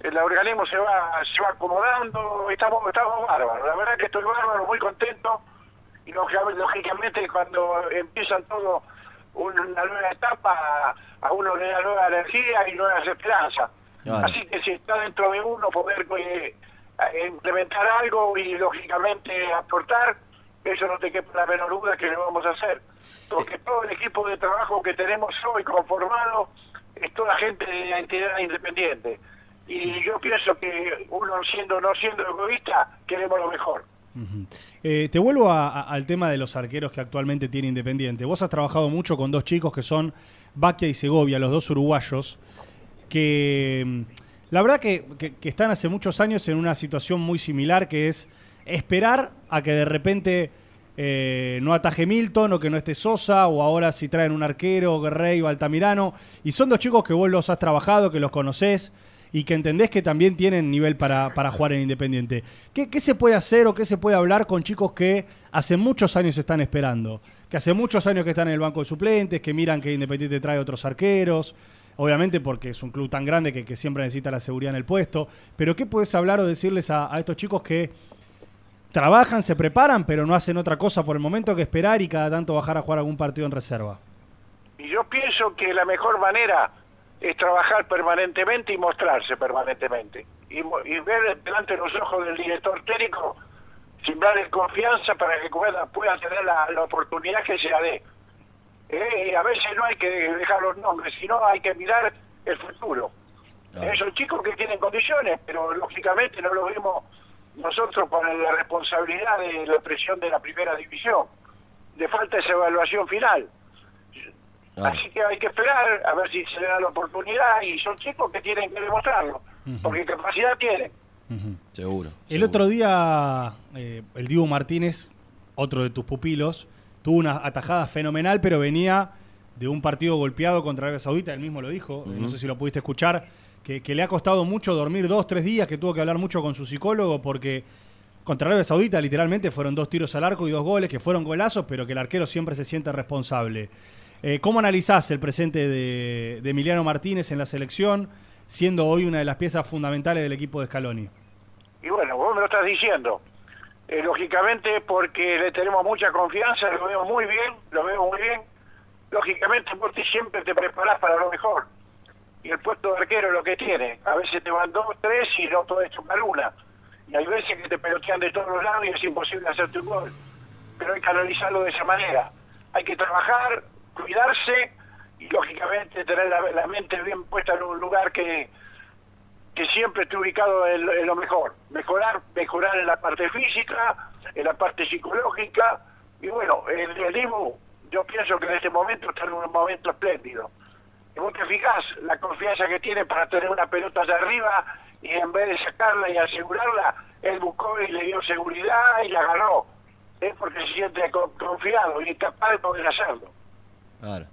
El organismo se va, se va acomodando, estamos, estamos bárbaros. La verdad que estoy bárbaro, muy contento. Y lógica- lógicamente cuando empiezan todo una nueva etapa, a uno le da nueva energía y nuevas esperanzas. Claro. Así que si está dentro de uno poder eh, implementar algo y lógicamente aportar, eso no te quepa la menor duda que lo vamos a hacer. Porque todo el equipo de trabajo que tenemos hoy conformado es toda gente de la entidad independiente. Y yo pienso que uno siendo no siendo egoísta, queremos lo mejor. Eh, te vuelvo al tema de los arqueros que actualmente tiene Independiente. Vos has trabajado mucho con dos chicos que son Baquia y Segovia, los dos uruguayos, que mm, la verdad que están hace muchos años en una situación muy similar, que es esperar a que de repente eh, no ataje Milton o que no esté Sosa, o ahora si traen un arquero, Guerrey o Altamirano. Y son dos chicos que vos los has trabajado, que los conocés y que entendés que también tienen nivel para, para jugar en Independiente. ¿Qué, qué se puede hacer o qué se puede hablar con chicos que hace muchos años están esperando? Que hace muchos años que están en el banco de suplentes, que miran que Independiente trae otros arqueros. Obviamente porque es un club tan grande que, siempre necesita la seguridad en el puesto. Pero ¿qué puedes hablar o decirles a estos chicos que trabajan, se preparan, pero no hacen otra cosa por el momento que esperar y cada tanto bajar a jugar algún partido en reserva? Y yo pienso que la mejor manera es trabajar permanentemente y mostrarse permanentemente. Y, ver delante de los ojos del director técnico, simbrarle confianza para que pueda, pueda tener la, la oportunidad que se la dé. Eh, y a veces no hay que dejar los nombres, sino hay que mirar el futuro. Son chicos que tienen condiciones, pero lógicamente no lo vemos nosotros con la responsabilidad de la presión de la primera división. Le falta esa evaluación final. Así que hay que esperar a ver si se le da la oportunidad y son chicos que tienen que demostrarlo, porque capacidad tienen. Seguro. El otro día, eh, el Diego Martínez, otro de tus pupilos, tuvo una atajada fenomenal, pero venía de un partido golpeado contra Arabia Saudita, él mismo lo dijo, eh, no sé si lo pudiste escuchar, que, que le ha costado mucho dormir dos, tres días, que tuvo que hablar mucho con su psicólogo porque contra Arabia Saudita literalmente fueron dos tiros al arco y dos goles, que fueron golazos, pero que el arquero siempre se siente responsable. Eh, ¿Cómo analizás el presente de, Emiliano Martínez en la selección, siendo hoy una de las piezas fundamentales del equipo de Scaloni? Y bueno, vos me lo estás diciendo. Eh, lógicamente porque le tenemos mucha confianza, lo veo muy bien, lo veo muy bien. Lógicamente te- siempre te preparás para lo mejor. Y el puesto de arquero es lo que tiene. A veces te van dos, tres y no podés tomar una. Y hay veces que te pelotean de todos los lados y es imposible hacerte un gol. Pero hay que analizarlo de esa manera. Hay que trabajar, cuidarse y lógicamente tener la, mente bien puesta en un lugar que, que siempre esté ubicado en, lo mejor. Mejorar, mejorar en la parte física, en la parte psicológica. Y bueno, el, el Dibu, yo pienso que en este momento está en un momento espléndido. Y vos te fijás la confianza que tiene para tener una pelota allá arriba y en vez de sacarla y asegurarla, él buscó y le dio seguridad y la agarró. Es porque se siente con- confiado y capaz de poder hacerlo. Claro.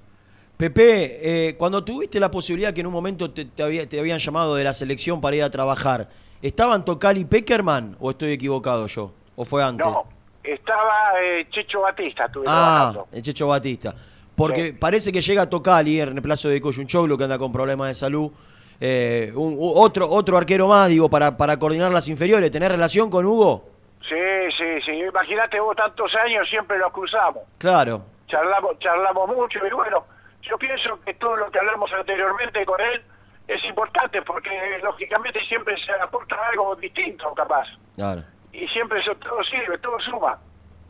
Pepe, eh, cuando tuviste la posibilidad que en un momento te, te había- te habían llamado de la selección para ir a trabajar, ¿estaban Tocal y Peckerman o estoy equivocado yo? ¿O fue antes? No, estaba eh, Checho Batista, estuve ah, trabajando. el Checho Batista. Porque parece que llega Tocali en el plazo de Coyunchoglu, que anda con problemas de salud. Eh, un- otro, otro arquero más, digo, para, para coordinar las inferiores. ¿Tenés relación con Hugo? Sí, sí, sí. Imagínate vos tantos años siempre los cruzamos. Claro. Charlamos, charlamos mucho y bueno, yo pienso que todo lo que hablamos anteriormente con él es importante porque lógicamente siempre se aporta algo distinto capaz. Claro. Y siempre eso todo sirve, todo suma.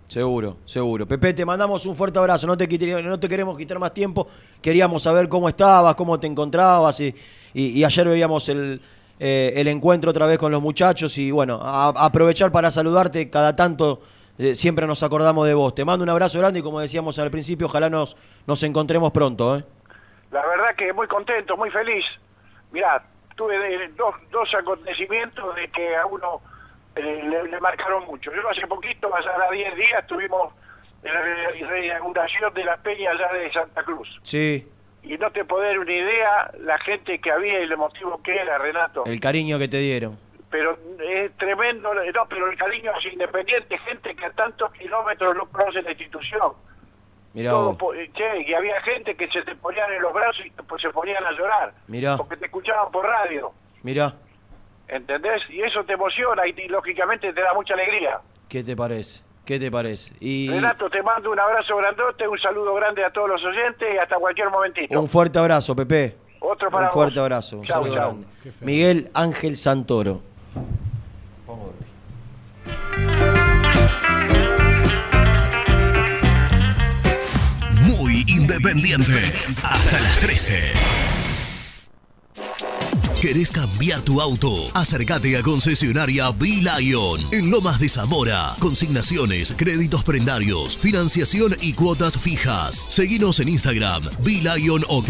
Seguro, seguro. Pepe, te mandamos un fuerte abrazo. No te, no te queremos quitar más tiempo. Queríamos saber cómo estabas, cómo te encontrabas. Y, y- y ayer veíamos el, eh, el encuentro otra vez con los muchachos. Y bueno, a aprovechar para saludarte cada tanto. Eh, siempre nos acordamos de vos. Te mando un abrazo grande y como decíamos al principio, ojalá nos, nos encontremos pronto. ¿eh? La verdad que muy contento, muy feliz. Mirá, tuve de- dos, dos acontecimientos de que a uno eh, le, le marcaron mucho. Yo hace poquito, hace 10 días, tuvimos en la re- reinauguración de la peña allá de Santa Cruz. Sí, Y no te podés dar una idea la gente que había y el motivo que era, Renato. el cariño que te dieron. Pero es tremendo, no, pero el cariño es independiente, gente que a tantos kilómetros no conoce la institución. Mirá Todo eh, che, y había gente que se te ponían en los brazos y pues, se ponían a llorar, Mirá, porque te escuchaban por radio, mirá. ¿entendés? Y eso te emociona y, y, lógicamente te da mucha alegría. ¿Qué te parece? ¿Qué te parece? Y Renato, te mando un abrazo grandote, un saludo grande a todos los oyentes y hasta cualquier momentito. un fuerte abrazo, Pepe. Otro para Un fuerte vos. abrazo. un Chau, saludo chau. grande. Miguel Ángel Santoro. Muy independiente. Hasta las 13. ¿Querés cambiar tu auto? Acércate a concesionaria B-Lion en Lomas de Zamora. Consignaciones, créditos prendarios, financiación y cuotas fijas. Seguinos en Instagram, B-Lion OK.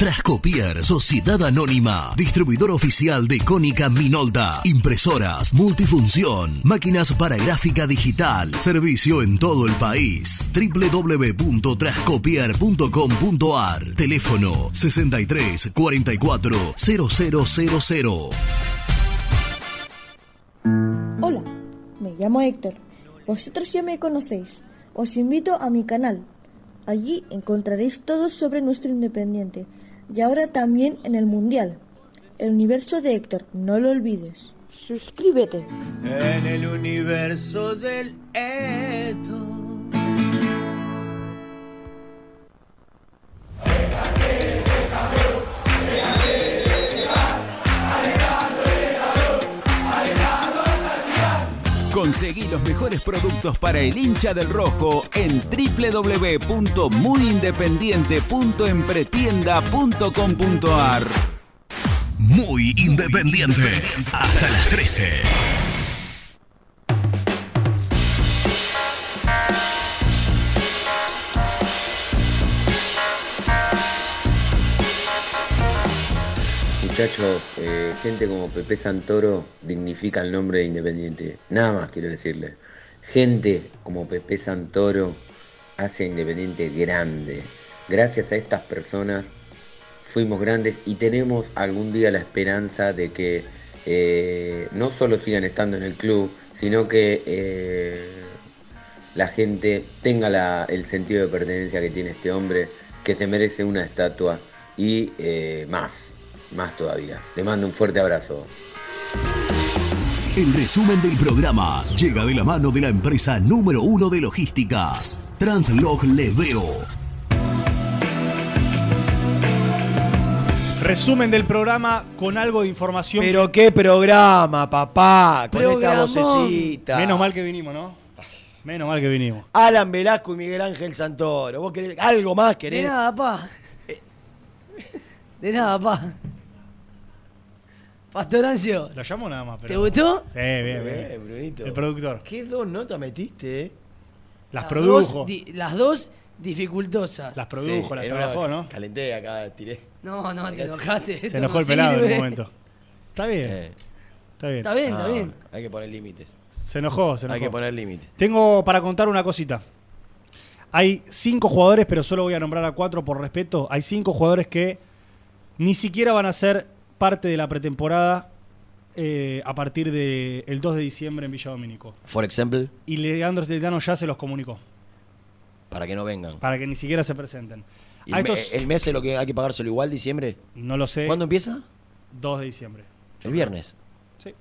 Trascopier, Sociedad Anónima, distribuidor oficial de Cónica Minolta, impresoras, multifunción, máquinas para gráfica digital, servicio en todo el país. www.trascopier.com.ar, teléfono 63 44 0000. Hola, me llamo Héctor. Vosotros ya me conocéis. Os invito a mi canal. Allí encontraréis todo sobre nuestro Independiente y ahora también en el Mundial. El universo de Héctor, no lo olvides. Suscríbete. En el universo del Héctor. Conseguí los mejores productos para el hincha del rojo en www.muyindependiente.empretienda.com.ar. Muy independiente. Hasta las 13. Muchachos, eh, gente como Pepe Santoro dignifica el nombre de Independiente. Nada más quiero decirle. Gente como Pepe Santoro hace a Independiente grande. Gracias a estas personas fuimos grandes y tenemos algún día la esperanza de que eh, no solo sigan estando en el club, sino que eh, la gente tenga el sentido de pertenencia que tiene este hombre, que se merece una estatua y eh, más, más todavía. Le mando un fuerte abrazo. El resumen del programa llega de la mano de la empresa número uno de logística, Translog Leveo. Resumen del programa con algo de información. Pero qué programa, papá, con esta vocecita. Menos mal que vinimos, ¿no? Menos mal que vinimos. Alan Velasco y Miguel Ángel Santoro. ¿Vos querés algo más De querés? nada, pa. De nada, pa. Pastorancio. Lo llamo nada más. Pero... ¿Te gustó? Sí, bien, bien. Bien, Brunito. El productor. ¿Qué dos notas metiste, eh? Las Las produjo. dos di- las dos dificultosas. Las produjo, las en una- trabajó, ¿no? Calenté acá, tiré. No, no, te enojaste. esto Se enojó no el pelado en sirve. un momento. Está bien. Eh. Está bien. Está bien, está No, bien. Hay que poner límites. Se enojó, se enojó. Hay que poner límites. Tengo para contar una cosita. Hay cinco jugadores, pero solo voy a nombrar a cuatro por respeto. Hay cinco jugadores que ni siquiera van a ser parte de la pretemporada eh, a partir del 2 de diciembre en Villa Domínico. For example, Y Leandro Stelitano ya se los comunicó, para que no vengan. para que ni siquiera se presenten. ¿Y A el, me- estos, el mes es lo que hay que pagárselo igual, diciembre? no lo sé. ¿Cuándo empieza? 2 de diciembre. El viernes. Sí.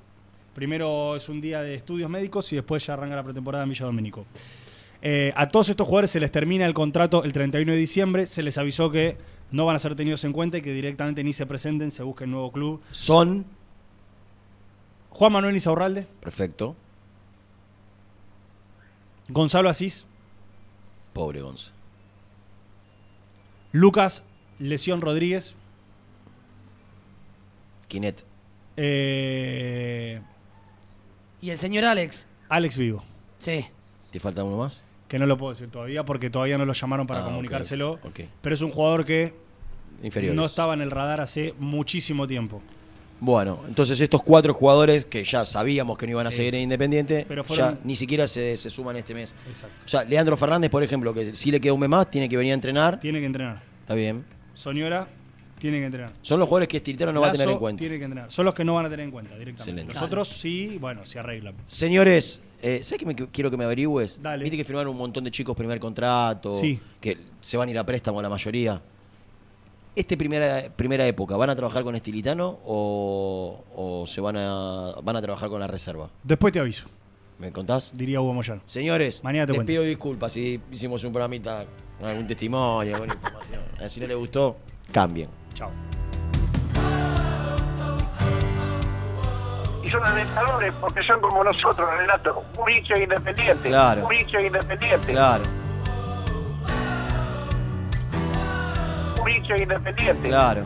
Primero es un día de estudios médicos y después ya arranca la pretemporada en Villa Domínico. Eh, a todos estos jugadores se les termina el contrato el 31 de diciembre. Se les avisó que no van a ser tenidos en cuenta y que directamente ni se presenten, se busquen nuevo club. Son. Juan Manuel Isaurralde, Perfecto. Gonzalo Asís, Pobre Gonza. Lucas Lesión Rodríguez, Quinet. eh, Y el señor Alex. Alex Vigo. Sí. ¿Te falta uno más? Que no lo puedo decir todavía porque todavía no lo llamaron para Ah, comunicárselo. Pero es un jugador que Inferiores. no estaba en el radar hace muchísimo tiempo. Bueno, entonces estos cuatro jugadores que ya sabíamos que no iban a seguir en Independiente, Pero fueron- ya ni siquiera se, se suman este mes. Exacto. O sea, Leandro Fernández, por ejemplo, que si le queda un mes más, tiene que venir a entrenar. Tiene que entrenar. Está bien. Soñora tiene que entrenar. Son los jugadores que Estilitano no va a tener en cuenta. Tiene que entrenar. Son los que no van a tener en cuenta directamente. Excelente. Los otros sí, bueno, se arreglan. Señores, eh, ¿sabes qué me, quiero que me averigües? Dale. Viste que firmaron un montón de chicos primer contrato, Sí. que se van a ir a préstamo la mayoría. ¿Este primera, primera época van a trabajar con Estilitano o, o se van a, van a trabajar con la reserva? Después te aviso, ¿Me contás? diría Hugo Moyano. Señores, Mañana te les cuento. pido disculpas si hicimos un programita con algún testimonio, alguna información. Si no les gustó, cambien. Chao. Y son alentadores porque son como nosotros, Renato, muy hincha independiente. Claro. Muy hincha independiente. Claro, Muy hincha independiente. claro.